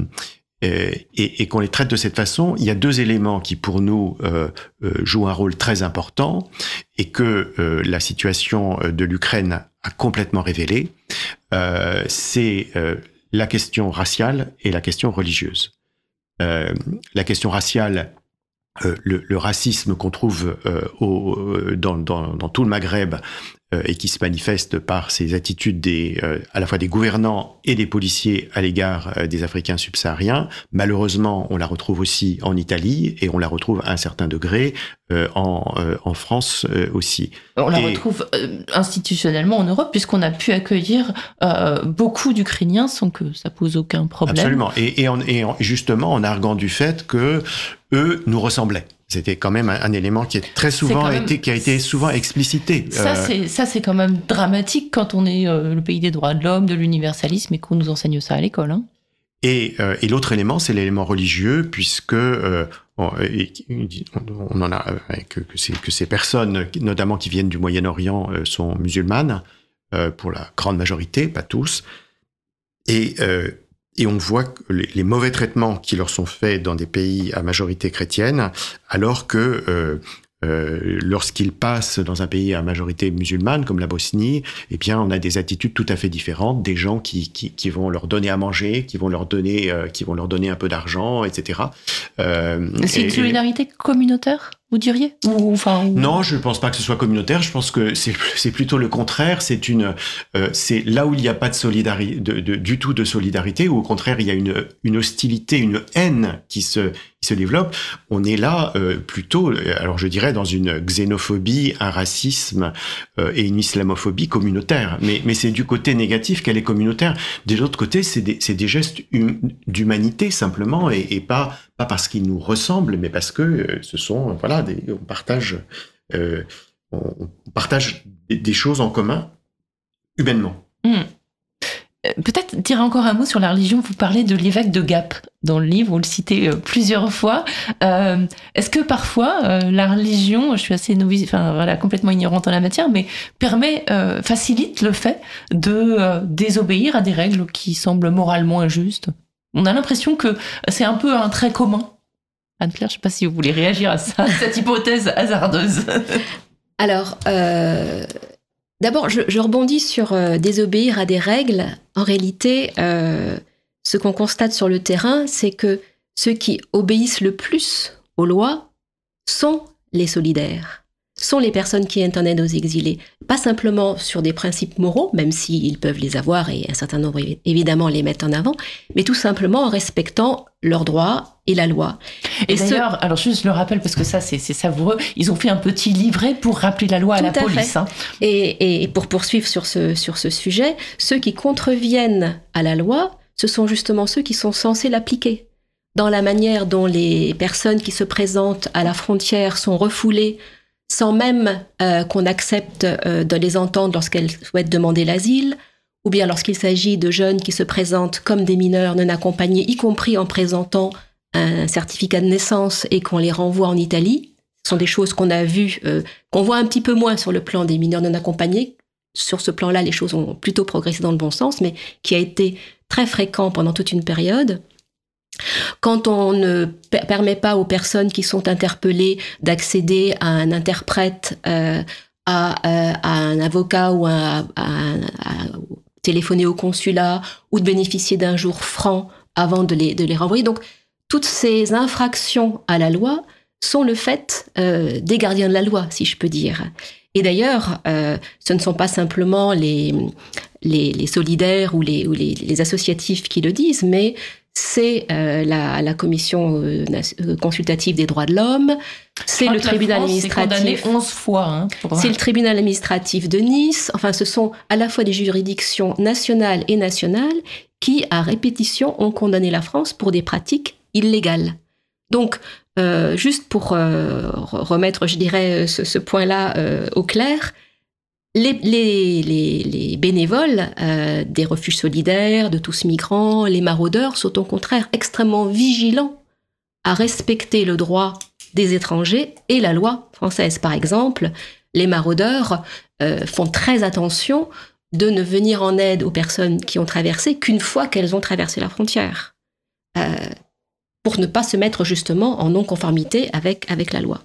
et, et qu'on les traite de cette façon, il y a deux éléments qui pour nous euh, euh, jouent un rôle très important et que euh, la situation de l'Ukraine a complètement révélé. Euh, c'est euh, la question raciale et la question religieuse. la question raciale, le, le, racisme qu'on trouve au, dans, dans, dans, tout le Maghreb euh, et qui se manifeste par ces attitudes des, euh, à la fois des gouvernants et des policiers à l'égard euh, des Africains subsahariens. Malheureusement, on la retrouve aussi en Italie et on la retrouve à un certain degré en, en, France aussi. On la et... retrouve institutionnellement en Europe puisqu'on a pu accueillir beaucoup d'Ukrainiens sans que ça pose aucun problème. Absolument. Et, et, en, et en, justement en arguant du fait que eux nous ressemblaient. C'était quand même un, un, élément qui est très souvent même, été, qui a été souvent explicité. Ça, euh... c'est ça, c'est quand même dramatique quand on est euh, le pays des droits de l'homme, de l'universalisme et qu'on nous enseigne ça à l'école. Hein. Et, et l'autre élément, c'est l'élément religieux, puisque on, on en a que, que, ces, que, ces, personnes, notamment qui viennent du Moyen-Orient, sont musulmanes pour la grande majorité, pas tous. Et et on voit les, mauvais traitements qui leur sont faits dans des pays à majorité chrétienne, alors que euh, euh, lorsqu'ils passent dans un pays à majorité musulmane comme la Bosnie, eh bien, on a des attitudes tout à fait différentes, des gens qui, qui, qui vont leur donner à manger, qui vont leur donner, euh, qui vont leur donner un peu d'argent, etc. Euh, c'est une solidarité communautaire? Vous diriez Non, je ne pense pas que ce soit communautaire. Je pense que c'est plutôt le contraire. C'est euh, là où il n'y a pas de solidarité, du tout de solidarité, ou au contraire il y a une hostilité, une haine qui se, se développe. On est là euh, plutôt, alors je dirais dans une xénophobie, un racisme euh, et une islamophobie communautaire. Mais, mais c'est du côté négatif qu'elle est communautaire. De l'autre côté, c'est des, des, gestes hum, d'humanité simplement, et, pas pas parce qu'ils nous ressemblent, mais parce que euh, ce sont, voilà, des, on partage, euh, on, partage des, choses en commun humainement. Hmm. Euh, peut-être dire encore un mot sur la religion. Vous parlez de l'évêque de Gap dans le livre, vous le citez plusieurs fois. Euh, Est-ce que parfois euh, la religion, je suis assez novice, enfin voilà, complètement ignorante en la matière, mais permet, euh, facilite le fait de désobéir à des règles qui semblent moralement injustes? On a l'impression que c'est un peu un trait commun. Anne-Claire, je ne sais pas si vous voulez réagir à ça, cette hypothèse hasardeuse. Alors, euh, d'abord, je, rebondis sur euh, désobéir à des règles. En réalité, euh, ce qu'on constate sur le terrain, c'est que ceux qui obéissent le plus aux lois sont les solidaires sont les personnes qui viennent en aide aux exilés. Pas simplement sur des principes moraux, même s'ils peuvent les avoir et un certain nombre évidemment les mettent en avant, mais tout simplement en respectant leurs droits et la loi. Et, d'ailleurs, alors juste le rappelle parce que ça c'est savoureux, ils ont fait un petit livret pour rappeler la loi à la police. Hein. Et, et, pour poursuivre sur ce, sur ce sujet, ceux qui contreviennent à la loi, ce sont justement ceux qui sont censés l'appliquer dans la manière dont les personnes qui se présentent à la frontière sont refoulées sans même euh, qu'on accepte euh, de les entendre lorsqu'elles souhaitent demander l'asile, ou bien lorsqu'il s'agit de jeunes qui se présentent comme des mineurs non accompagnés, y compris en présentant un certificat de naissance et qu'on les renvoie en Italie. Ce sont des choses qu'on a vues, euh, qu'on voit un petit peu moins sur le plan des mineurs non accompagnés. Sur ce plan-là, les choses ont plutôt progressé dans le bon sens, mais qui a été très fréquent pendant toute une période. Quand on ne permet pas aux personnes qui sont interpellées d'accéder à un interprète, euh, à, euh, à, un avocat ou à, téléphoner au consulat ou de bénéficier d'un jour franc avant de les, de les renvoyer. Donc, toutes ces infractions à la loi sont le fait euh, des gardiens de la loi, si je peux dire. Et d'ailleurs, ce ne sont pas simplement les, les, solidaires ou, ou les, les, associatifs qui le disent, mais c'est euh, la, la, commission euh, euh, consultative des droits de l'homme, c'est le tribunal administratif. 11 fois. Hein, C'est le tribunal administratif de Nice. Enfin, ce sont à la fois des juridictions nationales et nationales qui, à répétition, ont condamné la France pour des pratiques illégales. Donc, euh, juste pour remettre, je dirais, ce, ce point-là au clair, les, les, les, bénévoles euh, des refuges solidaires, de tous migrants, les maraudeurs sont au contraire extrêmement vigilants à respecter le droit des étrangers et la loi française. Par exemple, les maraudeurs euh, font très attention de ne venir en aide aux personnes qui ont traversé qu'une fois qu'elles ont traversé la frontière, euh, pour ne pas se mettre justement en non-conformité avec, avec la loi.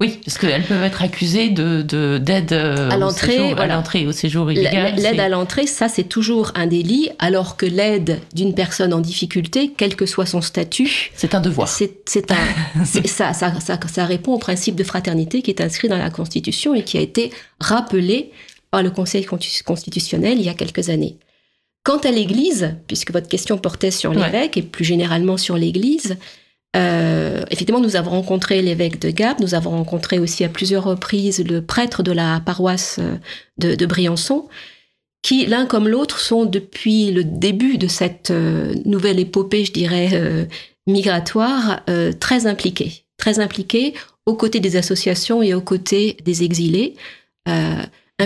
Oui, parce qu'elles peuvent être accusées de d'aide euh, à l'entrée, à l'entrée au séjour illégal. L'aide à l'entrée, ça c'est toujours un délit, alors que l'aide d'une personne en difficulté, quel que soit son statut, c'est un devoir. C'est un, ça, ça, ça, ça répond au principe de fraternité qui est inscrit dans la Constitution et qui a été rappelé par le Conseil constitutionnel il y a quelques années. Quant à l'Église, puisque votre question portait sur l'évêque et plus généralement sur l'Église, euh, effectivement, nous avons rencontré l'évêque de Gap, nous avons rencontré aussi à plusieurs reprises le prêtre de la paroisse euh, de, Briançon, qui, l'un comme l'autre, sont depuis le début de cette euh, nouvelle épopée, je dirais, migratoire, très impliqués. Très impliqués aux côtés des associations et aux côtés des exilés.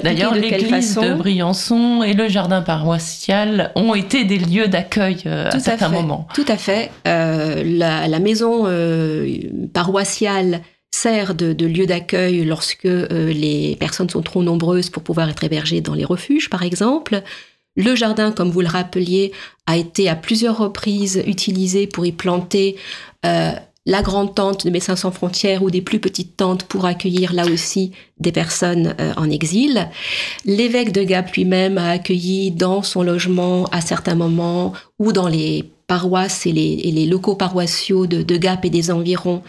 D'ailleurs, l'église de Briançon et le jardin paroissial ont été des lieux d'accueil euh, à certains moments. Tout à fait. Euh, la, maison euh, paroissiale sert de, lieu d'accueil lorsque les personnes sont trop nombreuses pour pouvoir être hébergées dans les refuges, par exemple. Le jardin, comme vous le rappeliez, a été à plusieurs reprises utilisé pour y planter la grande tente de Médecins sans frontières ou des plus petites tentes pour accueillir là aussi des personnes euh, en exil. L'évêque de Gap lui-même a accueilli dans son logement à certains moments ou dans les paroisses et les, locaux paroissiaux de, Gap et des environs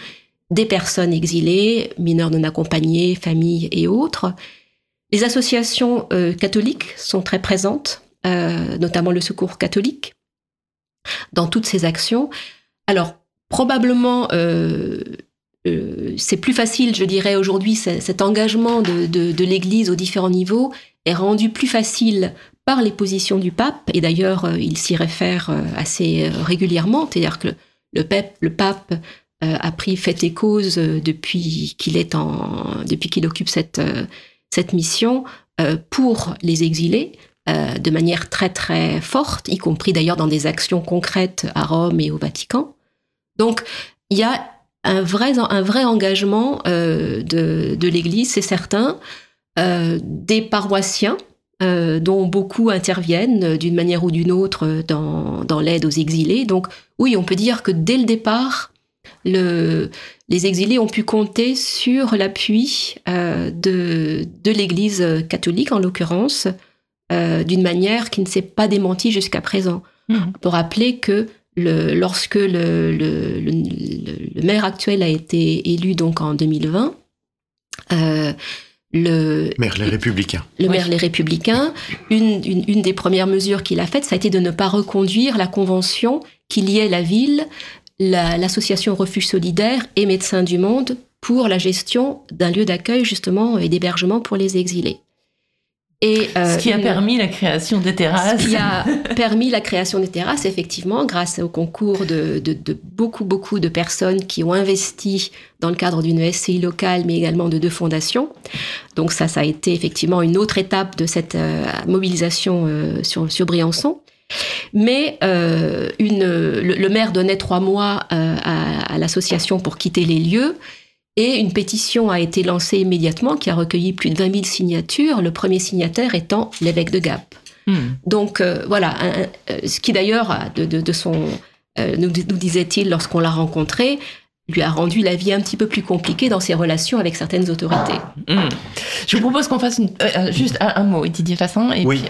des personnes exilées, mineurs non accompagnés, familles et autres. Les associations euh, catholiques sont très présentes, euh, notamment le Secours catholique, dans toutes ces actions. Alors, probablement, euh, euh, c'est plus facile, je dirais aujourd'hui, cet engagement de, l'Église aux différents niveaux est rendu plus facile par les positions du pape, et d'ailleurs euh, il s'y réfère assez régulièrement, c'est-à-dire que le, pape, le a pris fait et cause depuis qu'il est en, depuis qu'il occupe cette, cette mission pour les exilés, de manière très très forte, y compris d'ailleurs dans des actions concrètes à Rome et au Vatican. Donc, il y a un vrai, un vrai engagement euh, de, l'Église, c'est certain, euh, des paroissiens, euh, dont beaucoup interviennent d'une manière ou d'une autre dans, l'aide aux exilés. Donc, oui, on peut dire que dès le départ, le, les exilés ont pu compter sur l'appui de, de l'Église catholique, en l'occurrence, d'une manière qui ne s'est pas démentie jusqu'à présent. Mmh. On peut rappeler que lorsque le, maire actuel a été élu donc en 2020, euh, le maire les Républicains. Le maire les Républicains, une, des premières mesures qu'il a faites, ça a été de ne pas reconduire la convention qui liait la ville, l'association Refuge Solidaire et Médecins du Monde pour la gestion d'un lieu d'accueil justement et d'hébergement pour les exilés. Euh, ce qui a permis la création des terrasses. Ce qui a permis la création des terrasses, effectivement, grâce au concours de, beaucoup, beaucoup de personnes qui ont investi dans le cadre d'une SCI locale, mais également de deux fondations. Donc ça, ça a été effectivement une autre étape de cette euh, mobilisation euh, sur, sur Briançon. Mais une, le, maire donnait trois mois à l'association pour quitter les lieux. Et une pétition a été lancée immédiatement qui a recueilli plus de 20 000 signatures, le premier signataire étant l'évêque de Gap. Hmm. Donc euh, voilà, euh, ce qui d'ailleurs, de, son, euh, nous, disait-il lorsqu'on l'a rencontré, lui a rendu la vie un petit peu plus compliquée dans ses relations avec certaines autorités. Hmm. Je vous propose qu'on fasse juste un, mot, Didier Fassin. Et oui,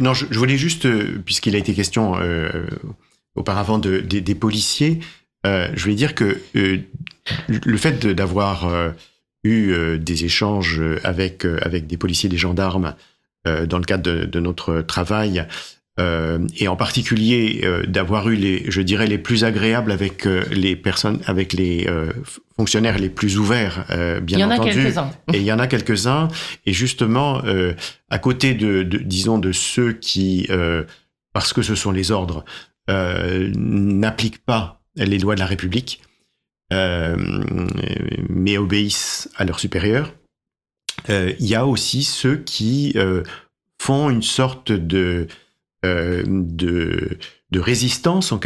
non, je, voulais juste, puisqu'il a été question auparavant de, des policiers, je voulais dire que le fait d'avoir euh, eu euh, des échanges avec, euh, avec des policiers, des gendarmes dans le cadre de, notre travail, et en particulier d'avoir eu les, je dirais, les plus agréables avec les personnes, avec les fonctionnaires les plus ouverts, bien entendu. Il y en a quelques-uns. Et il y en a quelques-uns. Et justement, à côté de, de, disons, de ceux qui, parce que ce sont les ordres, n'appliquent pas les lois de la République, mais obéissent à leurs supérieurs. Euh, il y a aussi ceux qui euh, font une sorte de, de, de, résistance ou,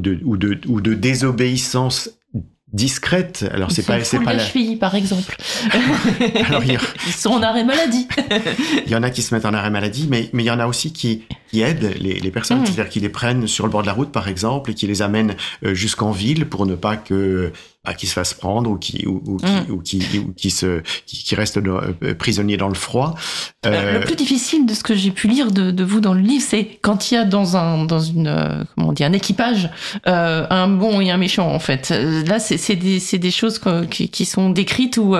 de, ou, de, ou de désobéissance discrète. Alors c'est pas c'est pas la cheville par exemple. Alors, Ils sont en arrêt maladie. il y en a qui se mettent en arrêt maladie, mais mais il y en a aussi qui qui aident les, les personnes, hmm. c'est-à-dire qui les prennent sur le bord de la route par exemple et qui les amènent jusqu'en ville pour ne pas que à qui se fasse prendre ou qui ou, ou qui, mm. ou qui, ou qui se qui, qui reste euh, prisonnier dans le froid. Euh, le plus difficile de ce que j'ai pu lire de, de, vous dans le livre, c'est quand il y a dans un dans une euh, comment on dit un équipage euh, un bon et un méchant en fait. Là, c'est des c'est des choses qui, qui, sont décrites où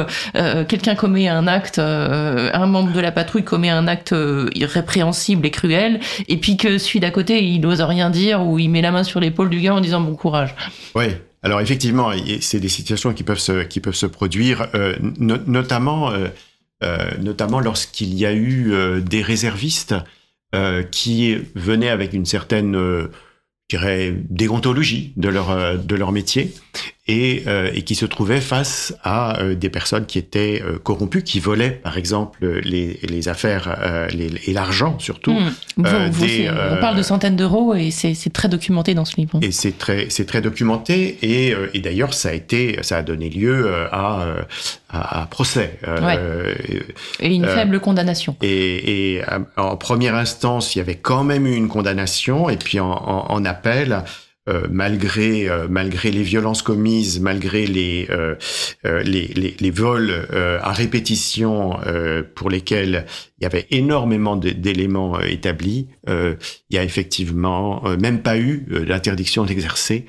quelqu'un commet un acte, un membre de la patrouille commet un acte irrépréhensible et cruel, et puis que celui d'à côté il n'ose rien dire ou il met la main sur l'épaule du gars en disant bon courage. Oui. Alors effectivement, c'est des situations qui peuvent se, produire, euh, notamment, euh, euh, notamment lorsqu'il y a eu des réservistes qui venaient avec une certaine, déontologie de leur métier et, euh, et, qui se trouvait face à euh, des personnes qui étaient euh, corrompues, qui volaient, par exemple, les, les affaires les, et l'argent surtout. Mmh. des, on parle de centaines d'euros et c'est très documenté dans ce livre. Et c'est très, c'est très documenté et, et d'ailleurs ça a été, ça a donné lieu à, à, à procès. Ouais. et une faible condamnation. Et, et, en première instance, il y avait quand même eu une condamnation et puis en, en, en appel. Euh, malgré euh, malgré les violences commises, malgré les euh, les, les, les, vols à répétition pour lesquels il y avait énormément d'éléments établis, il y a effectivement même pas eu l'interdiction d'exercer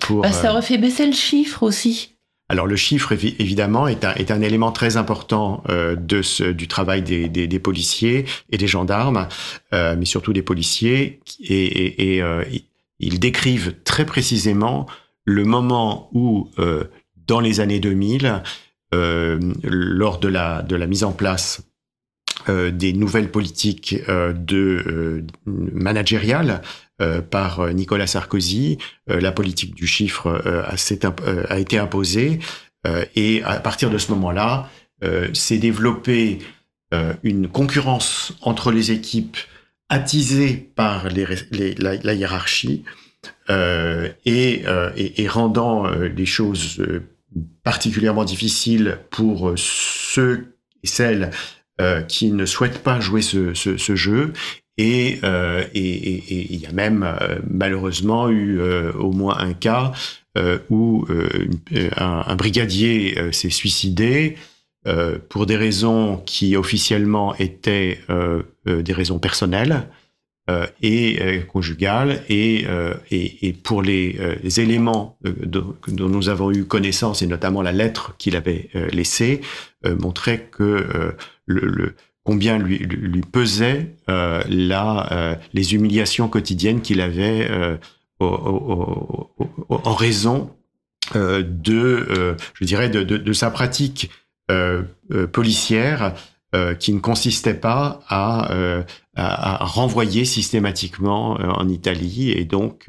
pour. Bah, ça aurait fait baisser le chiffre aussi. Alors le chiffre évidemment est un, est un élément très important de ce, du travail des, des, des, policiers et des gendarmes, mais surtout des policiers et, et, et, ils décrivent très précisément le moment où, euh, dans les années 2000, euh, lors de la, mise en place euh, des nouvelles politiques de managériales par Nicolas Sarkozy, la politique du chiffre a, été imposée et à partir de ce moment-là, s'est développée une concurrence entre les équipes attisé par la, hiérarchie euh, et, euh, et, rendant euh, les choses particulièrement difficiles pour ceux et celles qui ne souhaitent pas jouer ce, jeu. Et il y a même malheureusement eu au moins un cas où un, brigadier s'est suicidé. Euh, pour des raisons qui officiellement étaient euh, euh, des raisons personnelles et conjugales, et, et, pour les, éléments dont, nous avons eu connaissance, et notamment la lettre qu'il avait laissée, montrait que le, combien lui, lui pesait la, les humiliations quotidiennes qu'il avait en raison de, je dirais, de, de, sa pratique euh, euh, policière euh, qui ne consistait pas à, renvoyer systématiquement en Italie et donc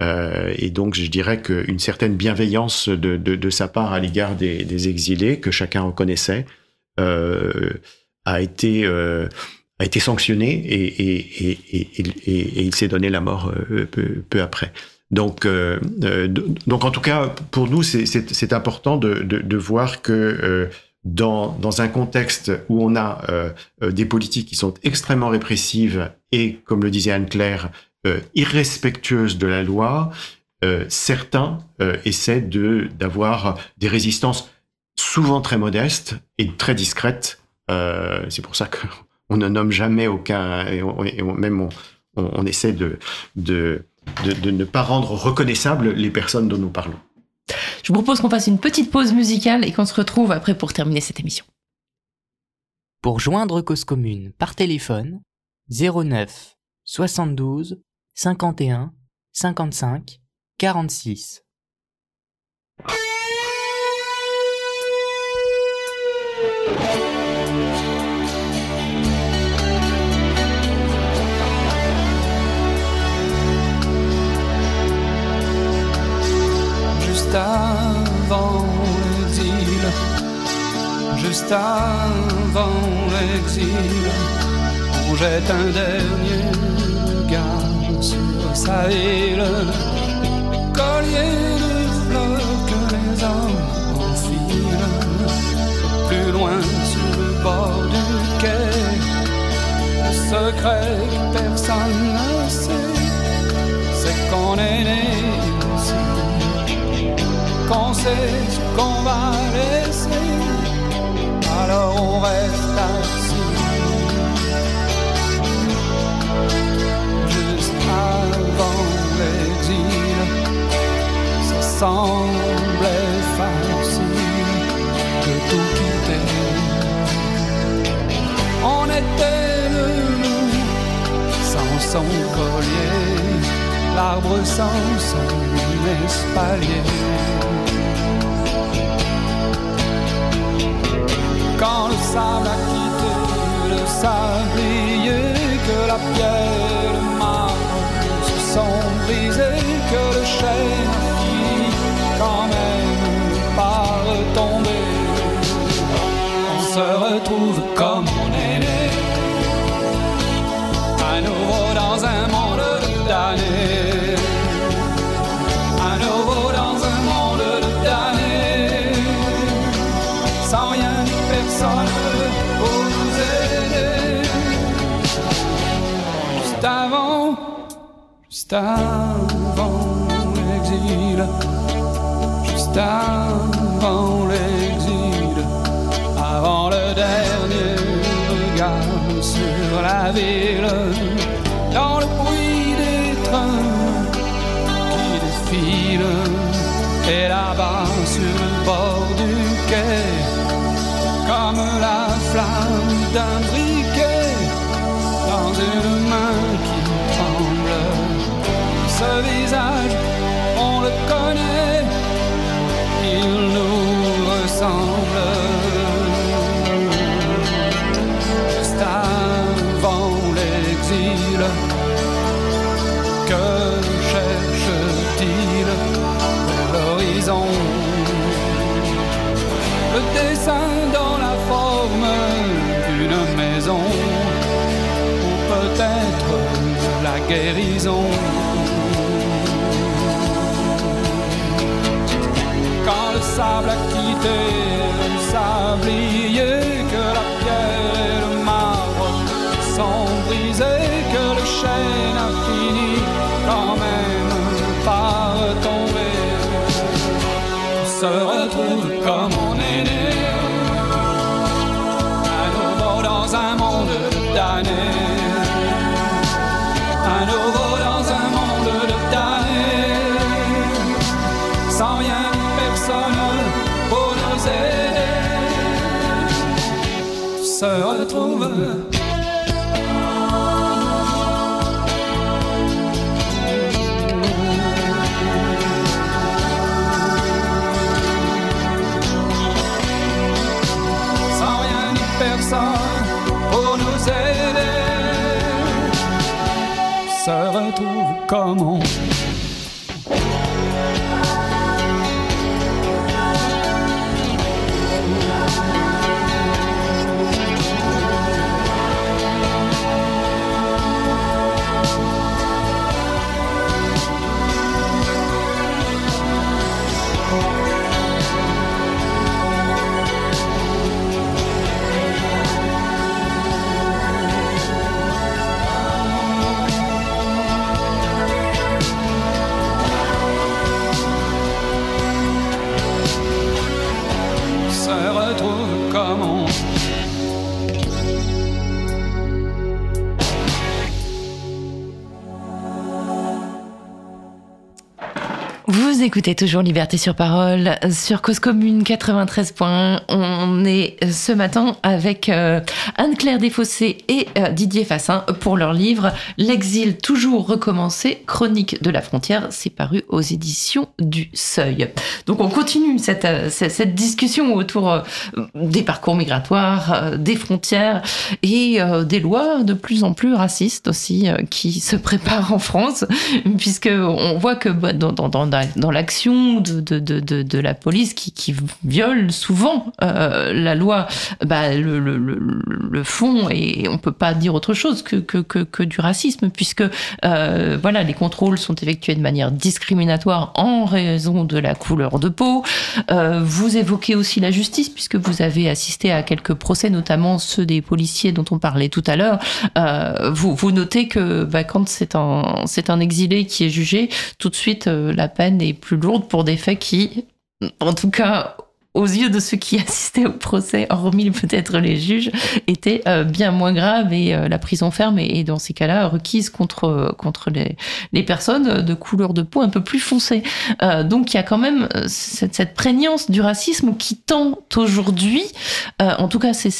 et donc je dirais qu'une certaine bienveillance de, de, sa part à l'égard des, exilés que chacun reconnaissait a été a été sanctionné et, et, et, et il s'est donné la mort peu, peu après. Donc, euh, euh donc en tout cas, pour nous, c'est important de, voir que euh, dans, un contexte où on a des politiques qui sont extrêmement répressives et, comme le disait Anne-Claire, irrespectueuses de la loi, certains essaient d'avoir des résistances souvent très modestes et très discrètes. c'est pour ça qu'on ne nomme jamais aucun, et, même on, essaie de de, de, ne pas rendre reconnaissables les personnes dont nous parlons. Je vous propose qu'on fasse une petite pause musicale et qu'on se retrouve après pour terminer cette émission. Pour joindre Cause Commune par téléphone, 09 72 51 55 46. Juste avant l'exil, juste avant l'exil, on jette un dernier regard sur sa île, collier de fleurs que les hommes enfilent, plus loin sur le bord du quai, le secret que personne ne sait, c'est qu'on est né qu'on sait ce qu'on va laisser, alors on reste assis. Juste avant l'exil, ça semblait facile de tout quitter. On était le loup sans son collier, l'arbre sans son espalier. quand le sable a quitté le sablier, que la pierre le marbre se sont brisés, que le chêne a fini quand même pas retomber. On se retrouve comme on est né, à nouveau dans un juste avant l'exil, juste avant l'exil, avant le dernier regard sur la ville, dans le bruit des trains qui défilent, et là-bas sur le bord du quai, comme la flamme d'un briquet Ce visage, on le connaît, il nous ressemble. Juste avant l'exil, que cherche-t-il vers l'horizon? Le dessin dans la forme d'une maison ou peut-être la guérison? Sable a quitté le sablier, que la pierre et le marbre sont brisés, que le chêne a fini quand même par tomber. On se retrouve comme on est né, à nouveau dans un monde damné. À nouveau Se retrouve. Sans rien ni personne pour nous aider se retrouve comme on Écoutez toujours Liberté sur parole sur Cause Commune 93.1. On est ce matin avec euh, Anne-Claire Desfossés et euh, Didier Fassin pour leur livre L'exil toujours recommencé, chronique de la frontière. C'est paru aux éditions du Seuil. Donc on continue cette, euh, discussion autour euh, des parcours migratoires, euh, des frontières et euh, des lois de plus en plus racistes aussi euh, qui se préparent en France, puisque on voit que bah, dans, l'action de, la police qui, viole souvent euh, la loi, bah, le, fond et on peut pas dire autre chose que, du racisme, puisque euh, voilà les contrôles sont effectués de manière discriminatoire en raison de la couleur de peau. Euh, vous évoquez aussi la justice, puisque vous avez assisté à quelques procès, notamment ceux des policiers dont on parlait tout à l'heure. Euh, vous, notez que bah, quand c'est un, exilé qui est jugé, tout de suite euh, la peine est plus lourde pour des faits qui, en tout cas aux yeux de ceux qui assistaient au procès, hormis peut-être les juges, étaient euh, bien moins graves et euh, la prison ferme est, dans ces cas-là requise contre, contre les, les personnes de couleur de peau un peu plus foncée. Euh, donc il y a quand même euh, cette, cette prégnance du racisme qui tend aujourd'hui, euh, en tout cas c'est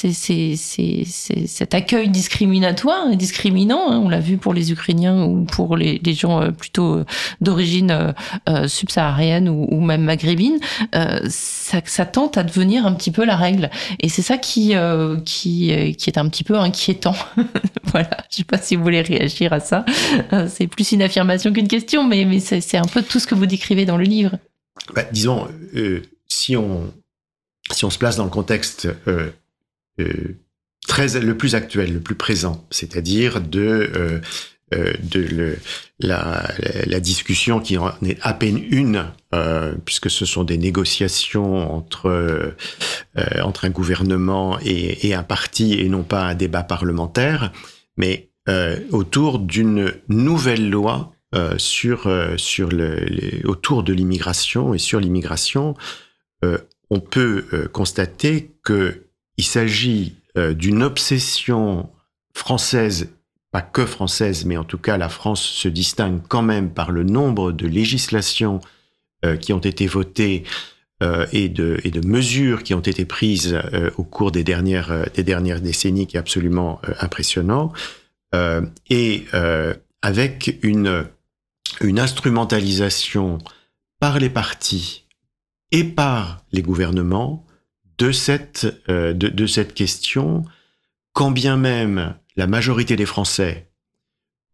cet accueil discriminatoire et discriminant, hein, on l'a vu pour les Ukrainiens ou pour les, les gens euh, plutôt euh, d'origine euh, euh, subsaharienne ou, ou même maghrébine, euh, ça, tente à devenir un petit peu la règle. Et c'est ça qui, euh, qui, euh, qui est un petit peu inquiétant. voilà, je sais pas si vous voulez réagir à ça. Euh, c'est plus une affirmation qu'une question, mais, mais c'est un peu tout ce que vous décrivez dans le livre. bah, disons, si on si on se place dans le contexte très le plus actuel, le plus présent, c'est-à-dire de de le, la, discussion qui en est à peine une, euh, puisque ce sont des négociations entre euh, entre un gouvernement et, un parti et non pas un débat parlementaire, mais autour d'une nouvelle loi sur sur le, autour de l'immigration. Et sur l'immigration, on peut constater que il s'agit d'une obsession française pas que française, mais en tout cas la France se distingue quand même par le nombre de législations euh, qui ont été votées euh, et, de, mesures qui ont été prises euh, au cours des dernières, décennies qui est absolument impressionnant. Et avec une, instrumentalisation par les partis et par les gouvernements de cette question, quand bien même la majorité des Français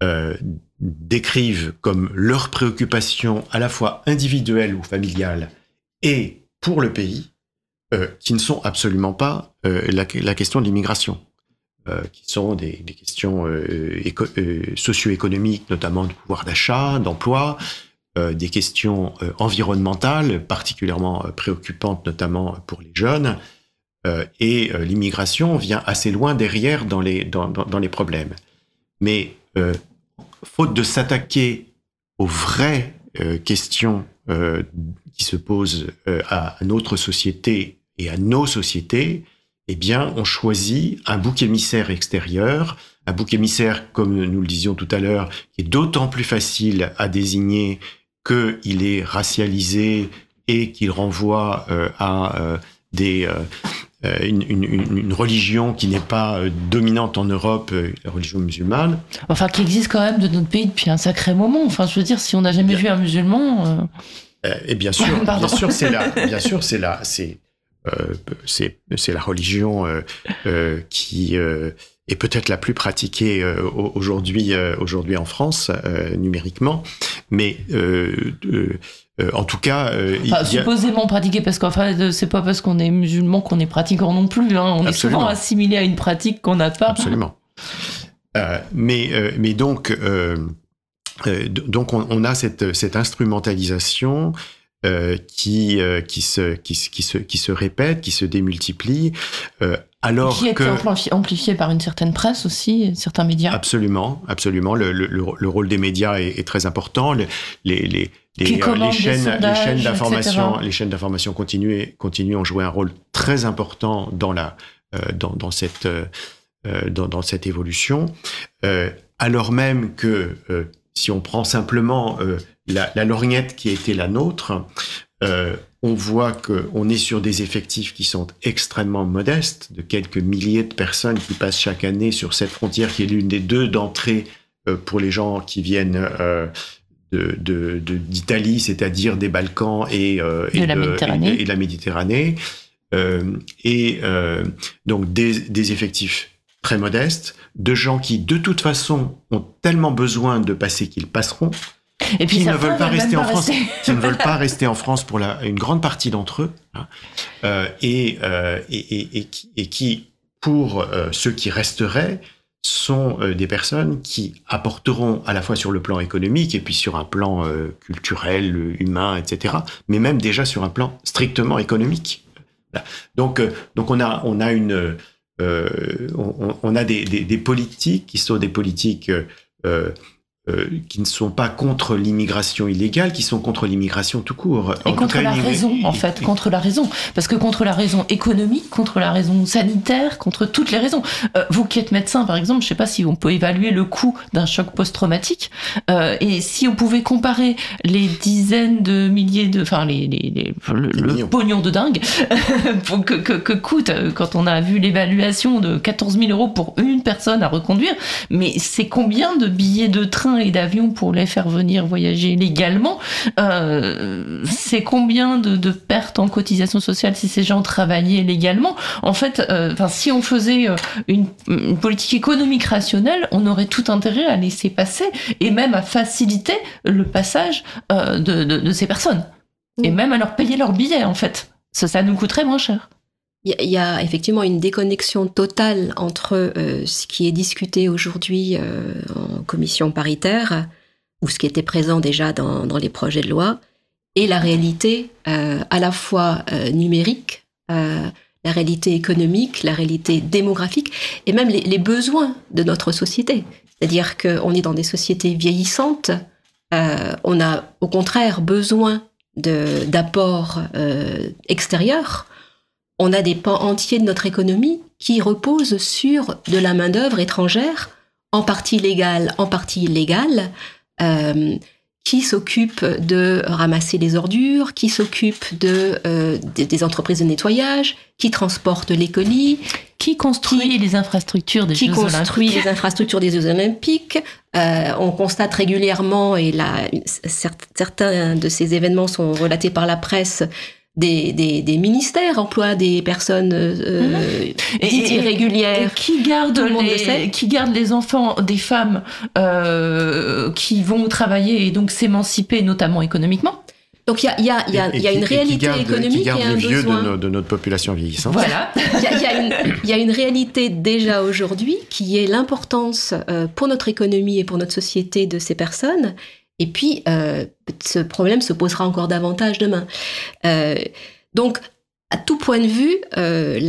euh, décrivent comme leur préoccupation à la fois individuelle ou familiale et pour le pays, euh, qui ne sont absolument pas euh, la, question de l'immigration, qui sont des, des questions socio-économiques, notamment de pouvoir d'achat, d'emploi, des questions environnementales particulièrement préoccupantes, notamment pour les jeunes, et euh, l'immigration vient assez loin derrière dans les, dans, dans, les problèmes. Mais euh, faute de s'attaquer aux vraies questions qui se posent à notre société et à nos sociétés, eh bien, on choisit un bouc émissaire extérieur, un bouc émissaire, comme nous le disions tout à l'heure, qui est d'autant plus facile à désigner qu'il est racialisé et qu'il renvoie euh, à euh, des, euh, euh, une, une, une, religion qui n'est pas euh, dominante en Europe, euh, la religion musulmane. Enfin, qui existe quand même de notre pays depuis un sacré moment. Enfin, je veux dire, si on n'a jamais bien. vu un musulman. Euh... et bien sûr, bien sûr, c'est là, bien sûr, c'est là, c'est c'est c'est la religion qui est peut-être la plus pratiquée aujourd'hui aujourd'hui en France numériquement, mais euh, en tout cas, euh, enfin, supposément a... pratiqué parce qu'en fait, c'est pas parce qu'on est musulman qu'on est pratiquant non plus. Hein. On Absolument. est souvent assimilé à une pratique qu'on n'a pas. Absolument. Euh, mais, euh, mais donc, euh, donc on, on, a cette, cette instrumentalisation qui, qui, se, qui, qui, se, qui se répète, qui se démultiplie. Alors qui est que... amplifié par une certaine presse aussi, certains médias. Absolument, absolument. Le, le, le rôle des médias est, est très important. Les, les, les, les, euh, les, chaînes, sondages, les chaînes d'information, les chaînes d'information continuent, continuent ont joué un rôle très important dans la, euh, dans, dans, cette, euh, dans, dans, cette évolution, euh, alors même que euh, si on prend simplement euh, la, la, lorgnette qui a été la nôtre, on voit qu'on est sur des effectifs qui sont extrêmement modestes, de quelques milliers de personnes qui passent chaque année sur cette frontière qui est l'une des deux d'entrée pour les gens qui viennent d'Italie, de, de, c'est-à-dire des Balkans et, euh, et, de la Méditerranée. et, et, la Méditerranée. Euh, et euh, donc des, des, effectifs très modestes, de gens qui de toute façon ont tellement besoin de passer qu'ils passeront. Et puis qui ne veulent pas rester en France, qui ne veulent pas rester en France pour la, une grande partie d'entre eux, hein, euh, et, et, et, et, qui, pour ceux qui resteraient, sont euh, des personnes qui apporteront à la fois sur le plan économique et puis sur un plan euh, culturel, humain, etc., mais même déjà sur un plan strictement économique. Donc, euh, donc on a, on a une, on, on, a des, des, des, politiques qui sont des politiques euh, qui ne sont pas contre l'immigration illégale, qui sont contre l'immigration tout court. Et en contre cas, la raison, en fait, contre la raison. Parce que contre la raison économique, contre la raison sanitaire, contre toutes les raisons. Euh, vous qui êtes médecin, par exemple, je ne sais pas si on peut évaluer le coût d'un choc post-traumatique. Euh, et si on pouvait comparer les dizaines de milliers de... Enfin, les, les, les le, le pognon de dingue que, que, que, coûte quand on a vu l'évaluation de 14 000 euros pour une personne à reconduire. Mais c'est combien de billets de train et d'avion pour les faire venir voyager légalement, euh, c'est combien de, de, pertes en cotisation sociale si ces gens travaillaient légalement? En fait, euh, si on faisait euh, une, une, politique économique rationnelle, on aurait tout intérêt à laisser passer et même à faciliter le passage euh, de, de, de, ces personnes. Et même à leur payer leur billet, en fait. Ça, ça nous coûterait moins cher. Il y, a effectivement une déconnexion totale entre euh, ce qui est discuté aujourd'hui euh, en commission paritaire, ou ce qui était présent déjà dans, les projets de loi, et la réalité euh, à la fois numérique, la réalité économique, la réalité démographique, et même les besoins de notre société. C'est-à-dire qu'on est dans des sociétés vieillissantes, on a au contraire besoin d'apports extérieurs on a des pans entiers de notre économie qui reposent sur de la main-d'œuvre étrangère, en partie légale, en partie illégale, euh, qui s'occupe de ramasser les ordures, qui s'occupe de, euh, des entreprises de nettoyage, qui transporte les colis, qui construit les infrastructures des qui construit les infrastructures des Jeux Olympiques. Euh, on constate régulièrement, et là, certains de ces événements sont relatés par la presse, des, des, des, ministères emploient des personnes euh, mhm. irrégulières. qui gardent les, qui gardent les enfants des femmes euh, qui vont travailler et donc s'émanciper, notamment économiquement. Donc il y a, y, a, y, a, y a, une réalité économique qui et un vieux besoin. De, de, notre population vieillissante. Voilà. Il y, y, a une réalité déjà aujourd'hui qui est l'importance euh, pour notre économie et pour notre société de ces personnes et puis, euh, ce problème se posera encore davantage demain. Euh, donc, à tout point de vue, euh,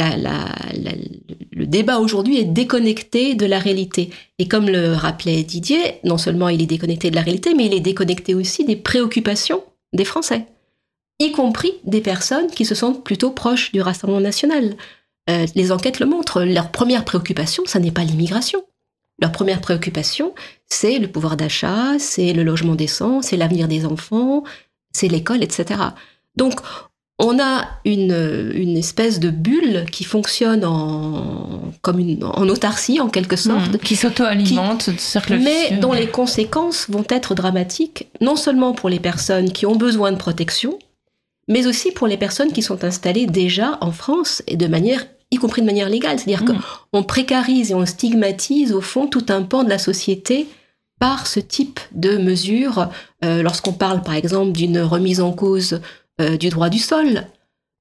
le débat aujourd'hui est déconnecté de la réalité. Et comme le rappelait Didier, non seulement il est déconnecté de la réalité, mais il est déconnecté aussi des préoccupations des Français, y compris des personnes qui se sentent plutôt proches du Rassemblement national. Les enquêtes le montrent, leur première préoccupation, ça n'est pas l'immigration. Leur première préoccupation, c'est le pouvoir d'achat, c'est le logement décent, c'est l'avenir des enfants, c'est l'école, etc. Donc, on a une, une, espèce de bulle qui fonctionne en, comme une, en autarcie, en quelque sorte. Mmh, qui s'auto-alimente, Mais dont les conséquences vont être dramatiques, non seulement pour les personnes qui ont besoin de protection, mais aussi pour les personnes qui sont installées déjà en France et de manière y compris de manière légale. C'est-à-dire mm. qu'on précarise et on stigmatise au fond tout un pan de la société par ce type de mesures. Euh, lorsqu'on parle par exemple d'une remise en cause euh, du droit du sol,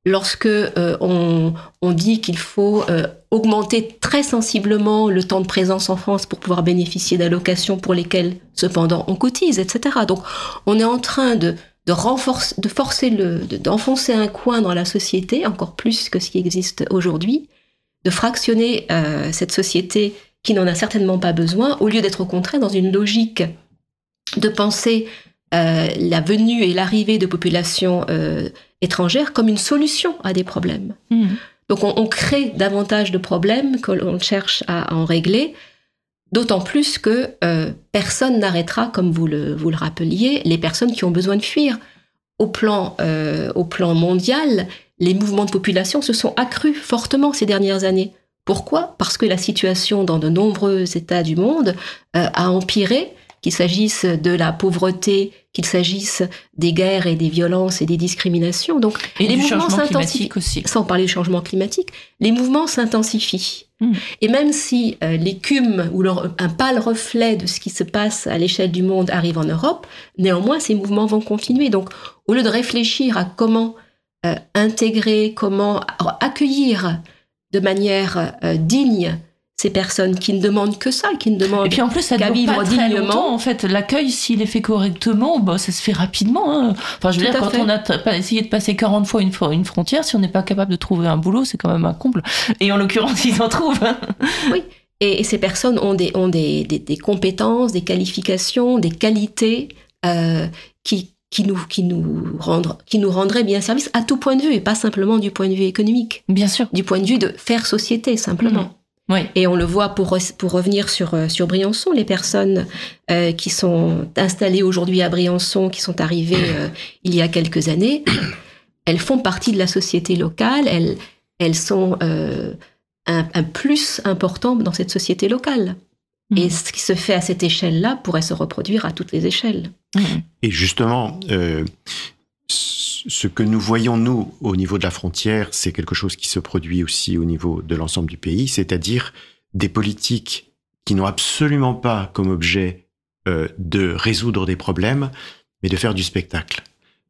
lorsque euh, on, on, dit qu'il faut augmenter très sensiblement le temps de présence en France pour pouvoir bénéficier d'allocations pour lesquelles cependant on cotise, etc. Donc on est en train de de, renforcer, de forcer le, d'enfoncer un coin dans la société, encore plus que ce qui existe aujourd'hui, de fractionner euh, cette société qui n'en a certainement pas besoin, au lieu d'être au contraire dans une logique de penser euh, la venue et l'arrivée de populations euh, étrangères comme une solution à des problèmes. Mmh. Donc on, on, crée davantage de problèmes que l'on cherche à, à en régler, D'autant plus que euh, personne n'arrêtera, comme vous le, vous le rappeliez, les personnes qui ont besoin de fuir. Au plan, euh, au plan mondial, les mouvements de population se sont accrus fortement ces dernières années. Pourquoi? Parce que la situation dans de nombreux États du monde euh, a empiré qu'il s'agisse de la pauvreté, qu'il s'agisse des guerres et des violences et des discriminations. Donc, et les mouvements s'intensifient aussi. Sans parler du changement climatique, les mouvements s'intensifient. Hmm. Et même si euh, l'écume ou un pâle reflet de ce qui se passe à l'échelle du monde arrive en Europe, néanmoins, ces mouvements vont continuer. Donc, au lieu de réfléchir à comment euh, intégrer, comment accueillir de manière euh, digne ces personnes qui ne demandent que ça, qui ne demandent et puis en plus ça qu'à vivre pas dignement. en fait, l'accueil, s'il est fait correctement, bah, ça se fait rapidement. Hein. Enfin, je veux dire, quand on a essayé de passer 40 fois une, une frontière, si on n'est pas capable de trouver un boulot, c'est quand même un comble. Et en l'occurrence, ils en trouvent. Hein. Oui. Et, ces personnes ont des, ont des, des, compétences, des qualifications, des qualités euh, qui, qui nous, qui, nous rendre, qui nous rendraient bien service à tout point de vue, et pas simplement du point de vue économique. Bien sûr. Du point de vue de faire société, simplement. Mmh. Et on le voit pour, pour revenir sur, euh, sur Briançon, les personnes euh, qui sont installées aujourd'hui à Briançon, qui sont arrivées euh, il y a quelques années, elles font partie de la société locale, elles, elles sont euh, un, un, plus important dans cette société locale. Et mmh. ce qui se fait à cette échelle-là pourrait se reproduire à toutes les échelles. Mmh. Et justement, euh, ce que nous voyons, nous, au niveau de la frontière, c'est quelque chose qui se produit aussi au niveau de l'ensemble du pays, c'est-à-dire des politiques qui n'ont absolument pas comme objet euh, de résoudre des problèmes, mais de faire du spectacle.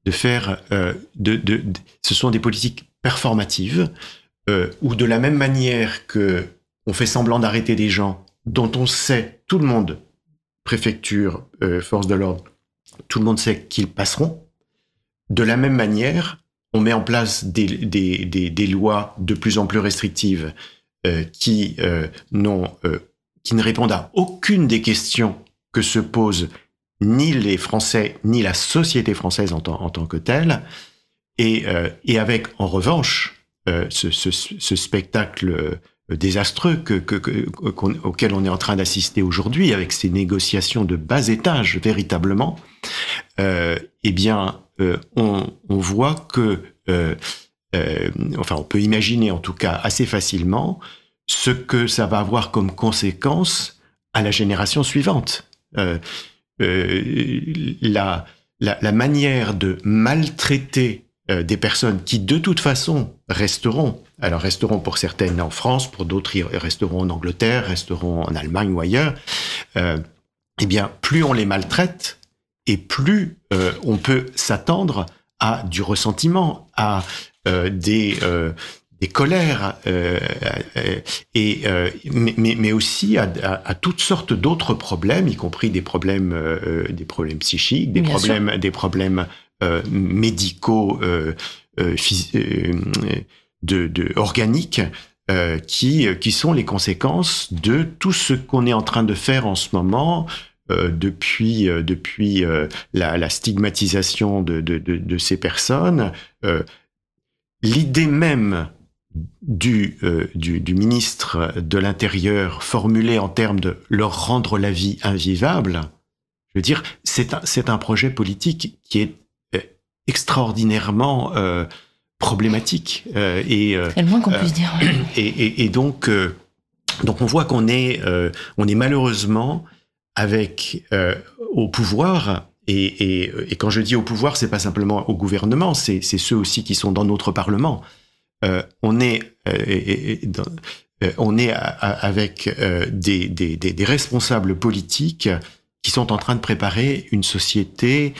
de faire, de, ce sont des politiques performatives où de la même manière que on fait semblant d'arrêter des gens dont on sait tout le monde, préfecture, force de l'ordre, tout le monde sait qu'ils passeront. De la même manière, on met en place des, lois de plus en plus restrictives euh, qui, euh, euh, qui ne répondent à aucune des questions que se posent ni les Français, ni la société française en, tant que telle, et, avec, en revanche, ce, spectacle désastreux que, que, auquel on est en train d'assister aujourd'hui, avec ces négociations de bas étage, véritablement, euh, eh bien, euh, on, voit que, euh, enfin, on peut imaginer en tout cas assez facilement ce que ça va avoir comme conséquence à la génération suivante. La, manière de maltraiter des personnes qui de toute façon resteront, alors resteront pour certaines en France, pour d'autres resteront en Angleterre, resteront en Allemagne ou ailleurs, euh, eh bien plus on les maltraite, et plus euh, on peut s'attendre à du ressentiment, à euh, des des colères et mais, mais, aussi à, à, toutes sortes d'autres problèmes, y compris des problèmes des problèmes psychiques, des problèmes des problèmes médicaux de, organiques qui, qui sont les conséquences de tout ce qu'on est en train de faire en ce moment euh, depuis euh, depuis euh, la, stigmatisation de, de, ces personnes, l'idée même du, du, ministre de l'Intérieur formulée en termes de leur rendre la vie invivable, je veux dire, c'est un, c'est un projet politique qui est extraordinairement problématique et c'est le moins qu'on puisse dire. Et, et, et donc donc on voit qu'on est on est malheureusement avec euh, au pouvoir, et, et, et, quand je dis au pouvoir, c'est pas simplement au gouvernement, c'est ceux aussi qui sont dans notre parlement. Euh, on est, euh, dans, euh, on est avec euh, des, des, des, responsables politiques qui sont en train de préparer une société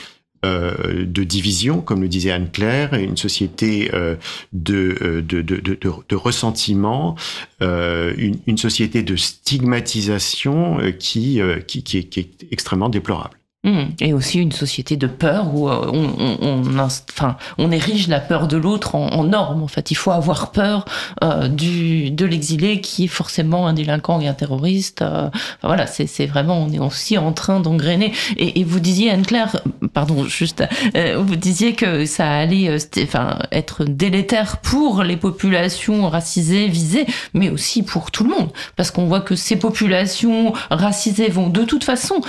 euh, de division, comme le disait Anne-Claire, une société euh, de, de, de, de, de ressentiment, euh, une, une, société de stigmatisation qui, qui, qui, est, qui est extrêmement déplorable. Mmh. Et aussi une société de peur où euh, on, on, on, enfin, on érige la peur de l'autre en, en, norme. En fait, il faut avoir peur euh, du, de l'exilé qui est forcément un délinquant et un terroriste. Euh, enfin, voilà, c'est vraiment, on est aussi en train d'engrainer. Et, et, vous disiez, Anne-Claire, pardon, juste, euh, vous disiez que ça allait euh, enfin, être délétère pour les populations racisées, visées, mais aussi pour tout le monde. Parce qu'on voit que ces populations racisées vont de toute façon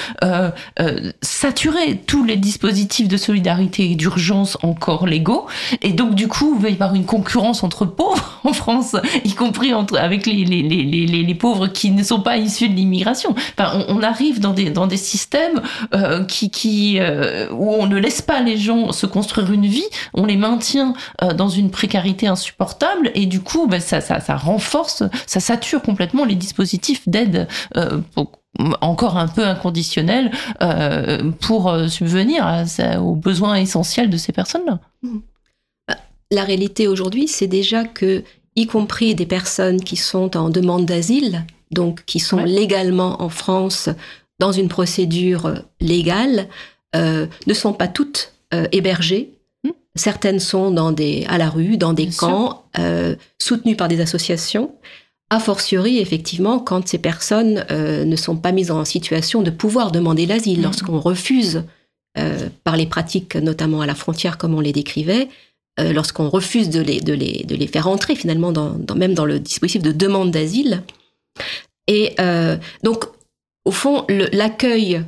saturer tous les dispositifs de solidarité et d'urgence encore légaux. Et donc, du coup, il va y avoir une concurrence entre pauvres en France, y compris entre, avec les, les, les, les, les pauvres qui ne sont pas issus de l'immigration. Enfin, on, on, arrive dans des, dans des systèmes euh, qui, qui, euh, où on ne laisse pas les gens se construire une vie, on les maintient euh, dans une précarité insupportable et du coup, ben, ça, ça, ça renforce, ça sature complètement les dispositifs d'aide euh, encore un peu inconditionnel euh, pour euh, subvenir à, aux besoins essentiels de ces personnes-là. Mmh. La réalité aujourd'hui, c'est déjà que, y compris des personnes qui sont en demande d'asile, donc qui sont ouais. légalement en France dans une procédure légale, euh, ne sont pas toutes euh, hébergées. Mmh. Certaines sont dans des, à la rue, dans des Bien camps, soutenues par des associations a fortiori, effectivement, quand ces personnes euh, ne sont pas mises en situation de pouvoir demander l'asile, mmh. lorsqu'on refuse, euh, par les pratiques, notamment à la frontière, comme on les décrivait, euh, lorsqu'on refuse de les, de, les, de les faire entrer, finalement, dans, dans, même dans le dispositif de demande d'asile. Et donc, au fond, l'accueil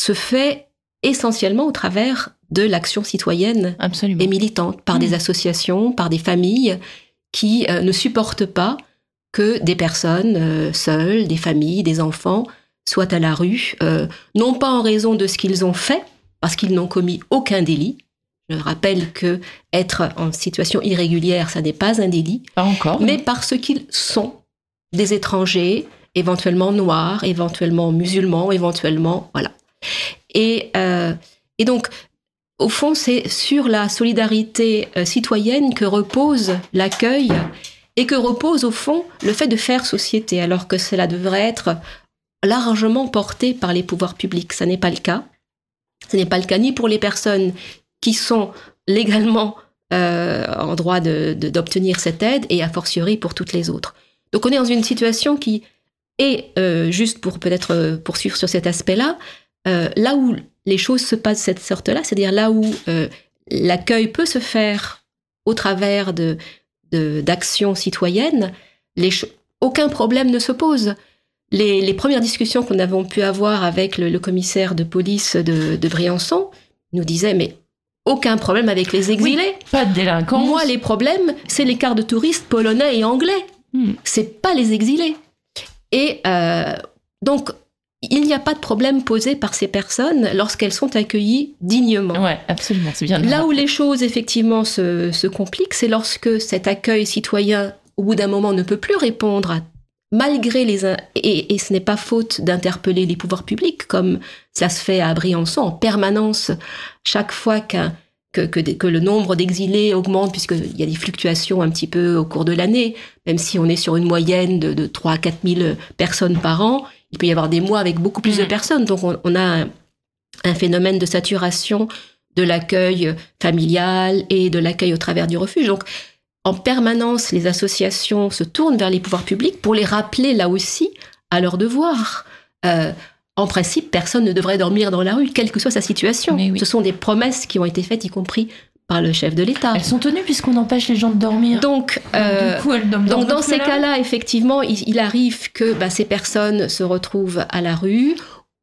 se fait essentiellement au travers de l'action citoyenne Absolument. et militante, par mmh. des associations, par des familles qui euh, ne supportent pas que des personnes euh, seules, des familles, des enfants soient à la rue, euh, non pas en raison de ce qu'ils ont fait, parce qu'ils n'ont commis aucun délit. Je rappelle que être en situation irrégulière, ça n'est pas un délit. Pas encore. Mais parce qu'ils sont des étrangers, éventuellement noirs, éventuellement musulmans, éventuellement voilà. Et, euh, et donc au fond, c'est sur la solidarité euh, citoyenne que repose l'accueil et que repose au fond le fait de faire société, alors que cela devrait être largement porté par les pouvoirs publics. Ce n'est pas le cas. Ce n'est pas le cas ni pour les personnes qui sont légalement euh, en droit d'obtenir cette aide et a fortiori pour toutes les autres. Donc on est dans une situation qui est, euh, juste pour peut-être poursuivre sur cet aspect-là, là où les choses se passent de cette sorte-là, c'est-à-dire là où l'accueil peut se faire au travers de, d'actions citoyennes, les aucun problème ne se pose. Les, premières discussions qu'on avait pu avoir avec le, commissaire de police de, de, Briançon nous disaient mais aucun problème avec les exilés. pas de délinquance. Moi, les problèmes, c'est l'écart de touristes polonais et anglais. Hmm. C'est pas les exilés. Et euh, donc, il n'y a pas de problème posé par ces personnes lorsqu'elles sont accueillies dignement. Ouais, absolument, c'est bien. Là où les choses effectivement se, se compliquent, c'est lorsque cet accueil citoyen, au bout d'un moment, ne peut plus répondre à malgré les... Et, et ce n'est pas faute d'interpeller les pouvoirs publics, comme ça se fait à Briançon en permanence, chaque fois qu'un que, que, que, le nombre d'exilés augmente, puisqu'il y a des fluctuations un petit peu au cours de l'année, même si on est sur une moyenne de, de 3 à 4 000 personnes par an, il peut y avoir des mois avec beaucoup plus de mm. personnes. Donc on, on a un, un, phénomène de saturation de l'accueil familial et de l'accueil au travers du refuge. Donc en permanence, les associations se tournent vers les pouvoirs publics pour les rappeler là aussi à leurs devoirs. Euh, en principe, personne ne devrait dormir dans la rue, quelle que soit sa situation. Ce sont des promesses qui ont été faites, y compris par le chef de l'État. Elles sont tenues puisqu'on empêche les gens de dormir. Donc, euh, donc dans ces cas-là, effectivement, il, arrive que bah, ces personnes se retrouvent à la rue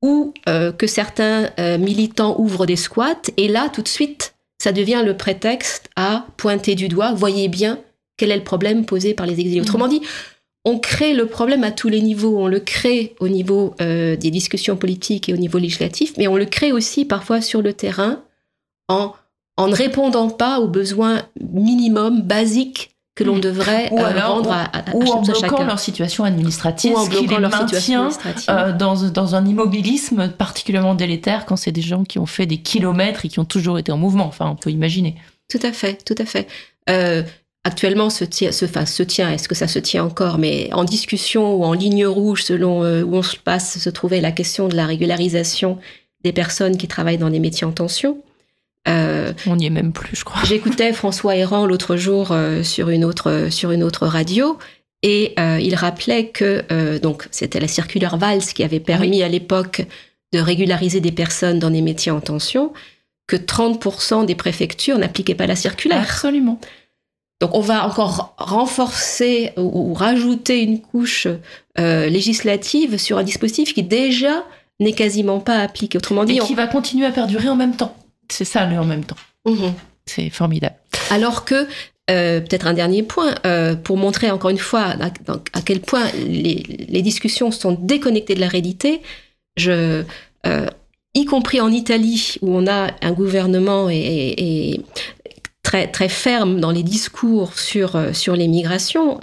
ou euh, que certains militants ouvrent des squats. Et là, tout de suite, ça devient le prétexte à pointer du doigt, voyez bien quel est le problème posé par les exilés. Mmh. Autrement dit, on crée le problème à tous les niveaux. On le crée au niveau euh, des discussions politiques et au niveau législatif, mais on le crée aussi parfois sur le terrain en, en ne répondant pas aux besoins minimums, basiques que l'on mm. devrait ou euh, rendre à, à, ou en bloquant leur situation administrative, ou en bloquant leur maintient euh, dans, dans, un immobilisme particulièrement délétère quand c'est des gens qui ont fait des kilomètres et qui ont toujours été en mouvement. Enfin, on peut imaginer. Tout à fait, tout à fait. Euh, actuellement, se tient, se, enfin, se tient, est-ce que ça se tient encore? Mais en discussion ou en ligne rouge, selon où on se passe, se trouvait la question de la régularisation des personnes qui travaillent dans des métiers en tension. Euh, On n'y est même plus, je crois. J'écoutais François Héran l'autre jour euh, sur une autre sur une autre radio et euh, il rappelait que donc c'était la circulaire Valls qui avait permis à l'époque de régulariser des personnes dans des métiers en tension, que 30% des préfectures n'appliquaient pas la circulaire. Absolument. Donc on va encore renforcer ou, rajouter une couche législative sur un dispositif qui déjà n'est quasiment pas appliqué. Autrement dit, et qui va continuer à perdurer en même temps. C'est ça, le en même temps. Mhm. C'est formidable. Alors que, euh, peut-être un dernier point, euh, pour montrer encore une fois à, quel point les, discussions sont déconnectées de la réalité, je, euh, y compris en Italie, où on a un gouvernement et, très, très ferme dans les discours sur, sur les migrations,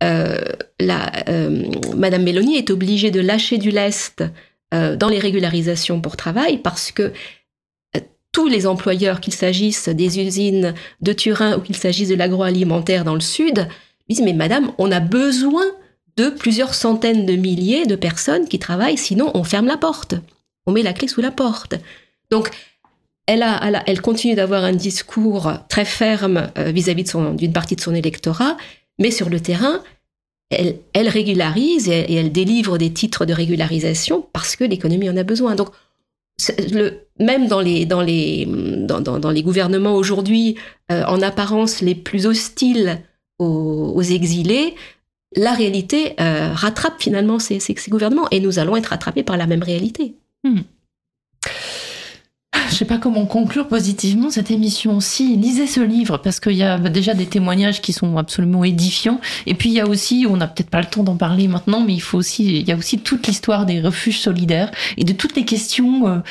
la, Madame Meloni est obligée de lâcher du lest dans les régularisations pour travail parce que tous les employeurs, qu'il s'agisse des usines de Turin ou qu'il s'agisse de l'agroalimentaire dans le sud, disent mais madame, on a besoin de plusieurs centaines de milliers de personnes qui travaillent, sinon on ferme la porte, on met la clé sous la porte. Donc elle, a, elle, continue d'avoir un discours très ferme euh, vis-à-vis d'une partie de son électorat, mais sur le terrain, elle, elle régularise et, elle délivre des titres de régularisation parce que l'économie en a besoin. Donc le, même dans les, dans les, dans, les gouvernements aujourd'hui, euh, en apparence les plus hostiles aux, exilés, la réalité euh, rattrape finalement ces, ces, gouvernements et nous allons être rattrapés par la même réalité. Hmm. Je sais pas comment conclure positivement cette émission aussi. Lisez ce livre parce qu'il y a déjà des témoignages qui sont absolument édifiants. Et puis il y a aussi, on n'a peut-être pas le temps d'en parler maintenant, mais il faut aussi, il y a aussi toute l'histoire des refuges solidaires et de toutes les questions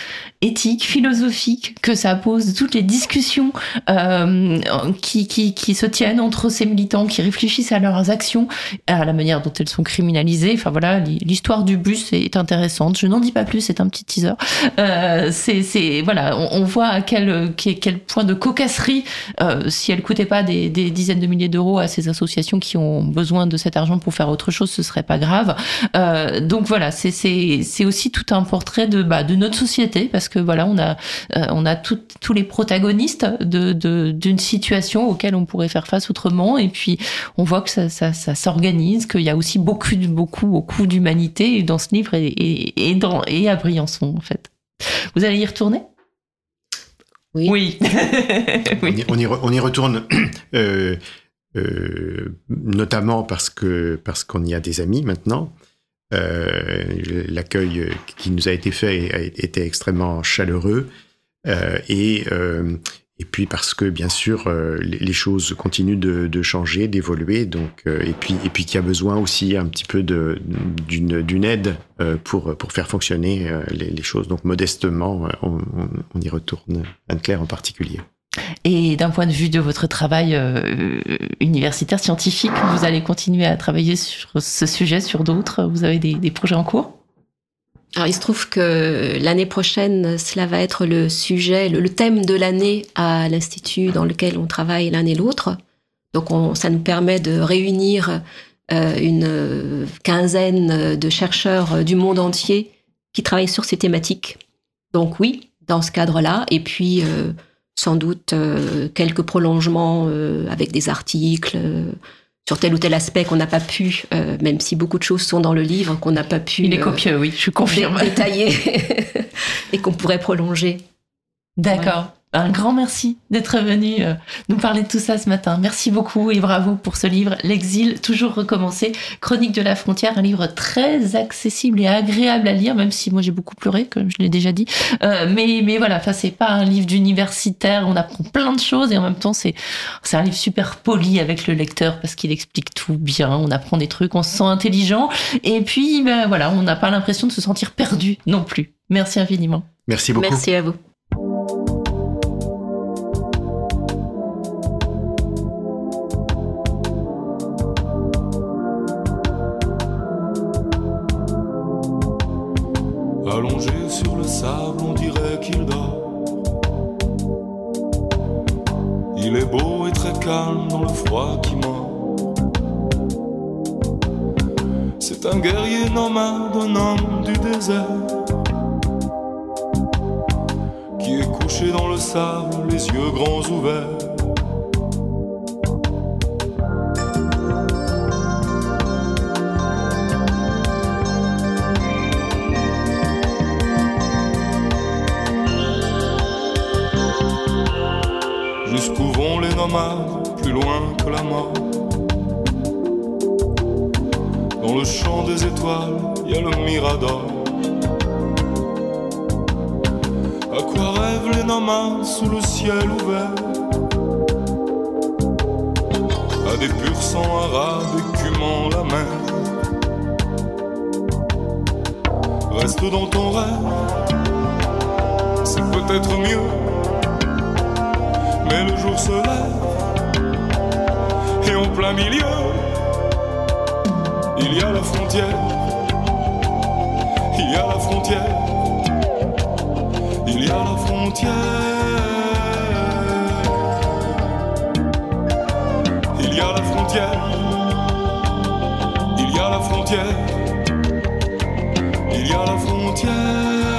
euh, éthiques, philosophiques que ça pose, toutes les discussions euh, qui, qui, qui se tiennent entre ces militants, qui réfléchissent à leurs actions, à la manière dont elles sont criminalisées. Enfin voilà, l'histoire du bus est intéressante. Je n'en dis pas plus, c'est un petit teaser. Euh, c'est voilà on, voit à quel, quel point de cocasserie, si elle coûtait pas des, dizaines de milliers d'euros à ces associations qui ont besoin de cet argent pour faire autre chose, ce serait pas grave. donc voilà, c'est aussi tout un portrait de, bah, de notre société, parce que voilà, on a, on a tous les protagonistes d'une de, situation auxquelles on pourrait faire face autrement, et puis on voit que ça, ça, ça s'organise, qu'il y a aussi beaucoup, beaucoup, beaucoup d'humanité dans ce livre et, et, et, dans, et à Briançon, en fait. Vous allez y retourner? Oui. Oui. On, y, on, y, retourne. Euh, euh, notamment parce que parce qu'on y a des amis maintenant. Euh, l'accueil qui nous a été fait était extrêmement chaleureux et et puis parce que bien sûr euh, les, choses continuent de, changer, d'évoluer, donc euh, et puis et puis qu'il y a besoin aussi un petit peu de d'une aide euh, pour pour faire fonctionner les, choses. Donc modestement, on, y retourne, Anne-Claire en particulier. Et d'un point de vue de votre travail universitaire scientifique, vous allez continuer à travailler sur ce sujet, sur d'autres? Vous avez des projets en cours? Alors, il se trouve que l'année prochaine, cela va être le sujet, le, thème de l'année à l'institut dans lequel on travaille l'un et l'autre. Donc, ça nous permet de réunir euh, une quinzaine de chercheurs du monde entier qui travaillent sur ces thématiques. Donc, oui, dans ce cadre-là. Et puis, euh, sans doute, euh, quelques prolongements avec des articles sur tel ou tel aspect qu'on n'a pas pu, euh, même si beaucoup de choses sont dans le livre, qu'on n'a pas pu. Il est copieux, oui, je confirme. Détailler et qu'on pourrait prolonger. D'accord. Un grand merci d'être venu euh, nous parler de tout ça ce matin. Merci beaucoup et bravo pour ce livre, L'exil, toujours recommencé, Chronique de la frontière, un livre très accessible et agréable à lire, même si moi j'ai beaucoup pleuré, comme je l'ai déjà dit. Euh, mais, mais voilà, enfin, c'est pas un livre d'universitaire, on apprend plein de choses et en même temps c'est, c'est un livre super poli avec le lecteur parce qu'il explique tout bien, on apprend des trucs, on se sent intelligent et puis ben, voilà, on n'a pas l'impression de se sentir perdu non plus. Merci infiniment. Merci beaucoup. Merci à vous. On dirait qu'il dort. Il est beau et très calme dans le froid qui mord. C'est un guerrier nomade, un homme du désert. Qui est couché dans le sable, les yeux grands ouverts. Plus loin que la mort. Dans le champ des étoiles, il y a le mirador. À quoi rêvent les nomades sous le ciel ouvert? À des purs sangs arabes écumant la mer. Reste dans ton rêve, c'est peut-être mieux mais le jour se lève et en plein milieu, il y a la frontière, il y a la frontière, il y a la frontière, il y a la frontière, il y a la frontière, il y a la frontière.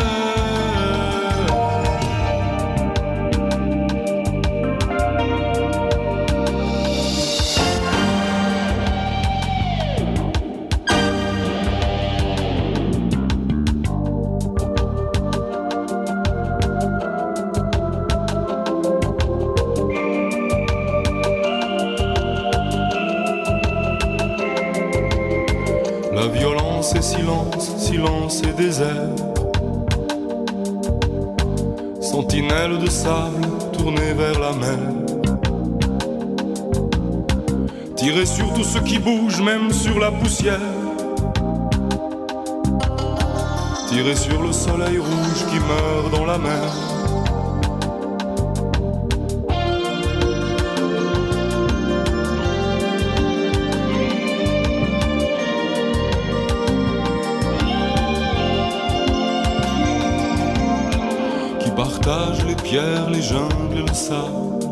Qui bouge, même sur la poussière. Tirez sur le soleil rouge qui meurt dans la mer. partage les pierres, les jungles et le sable.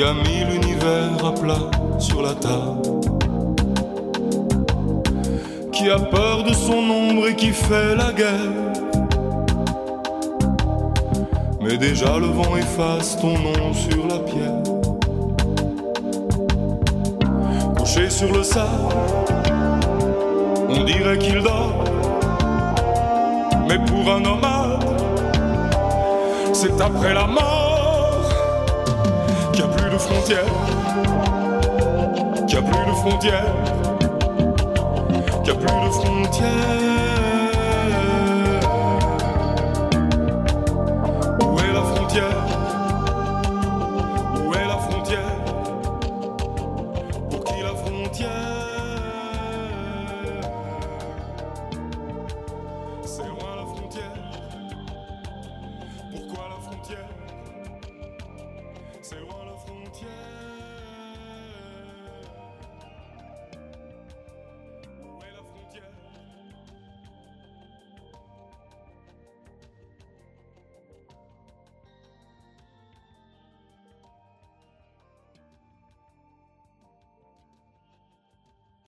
Qui a mis l'univers à plat sur la table. Qui a peur de son ombre et qui fait la guerre. Mais déjà le vent efface ton nom sur la pierre. Couché sur le sable, on dirait qu'il dort. Mais pour un nomade, c'est après la mort frontières. Qu'il n'y a plus de frontières. Qu'il n'y a plus de frontières.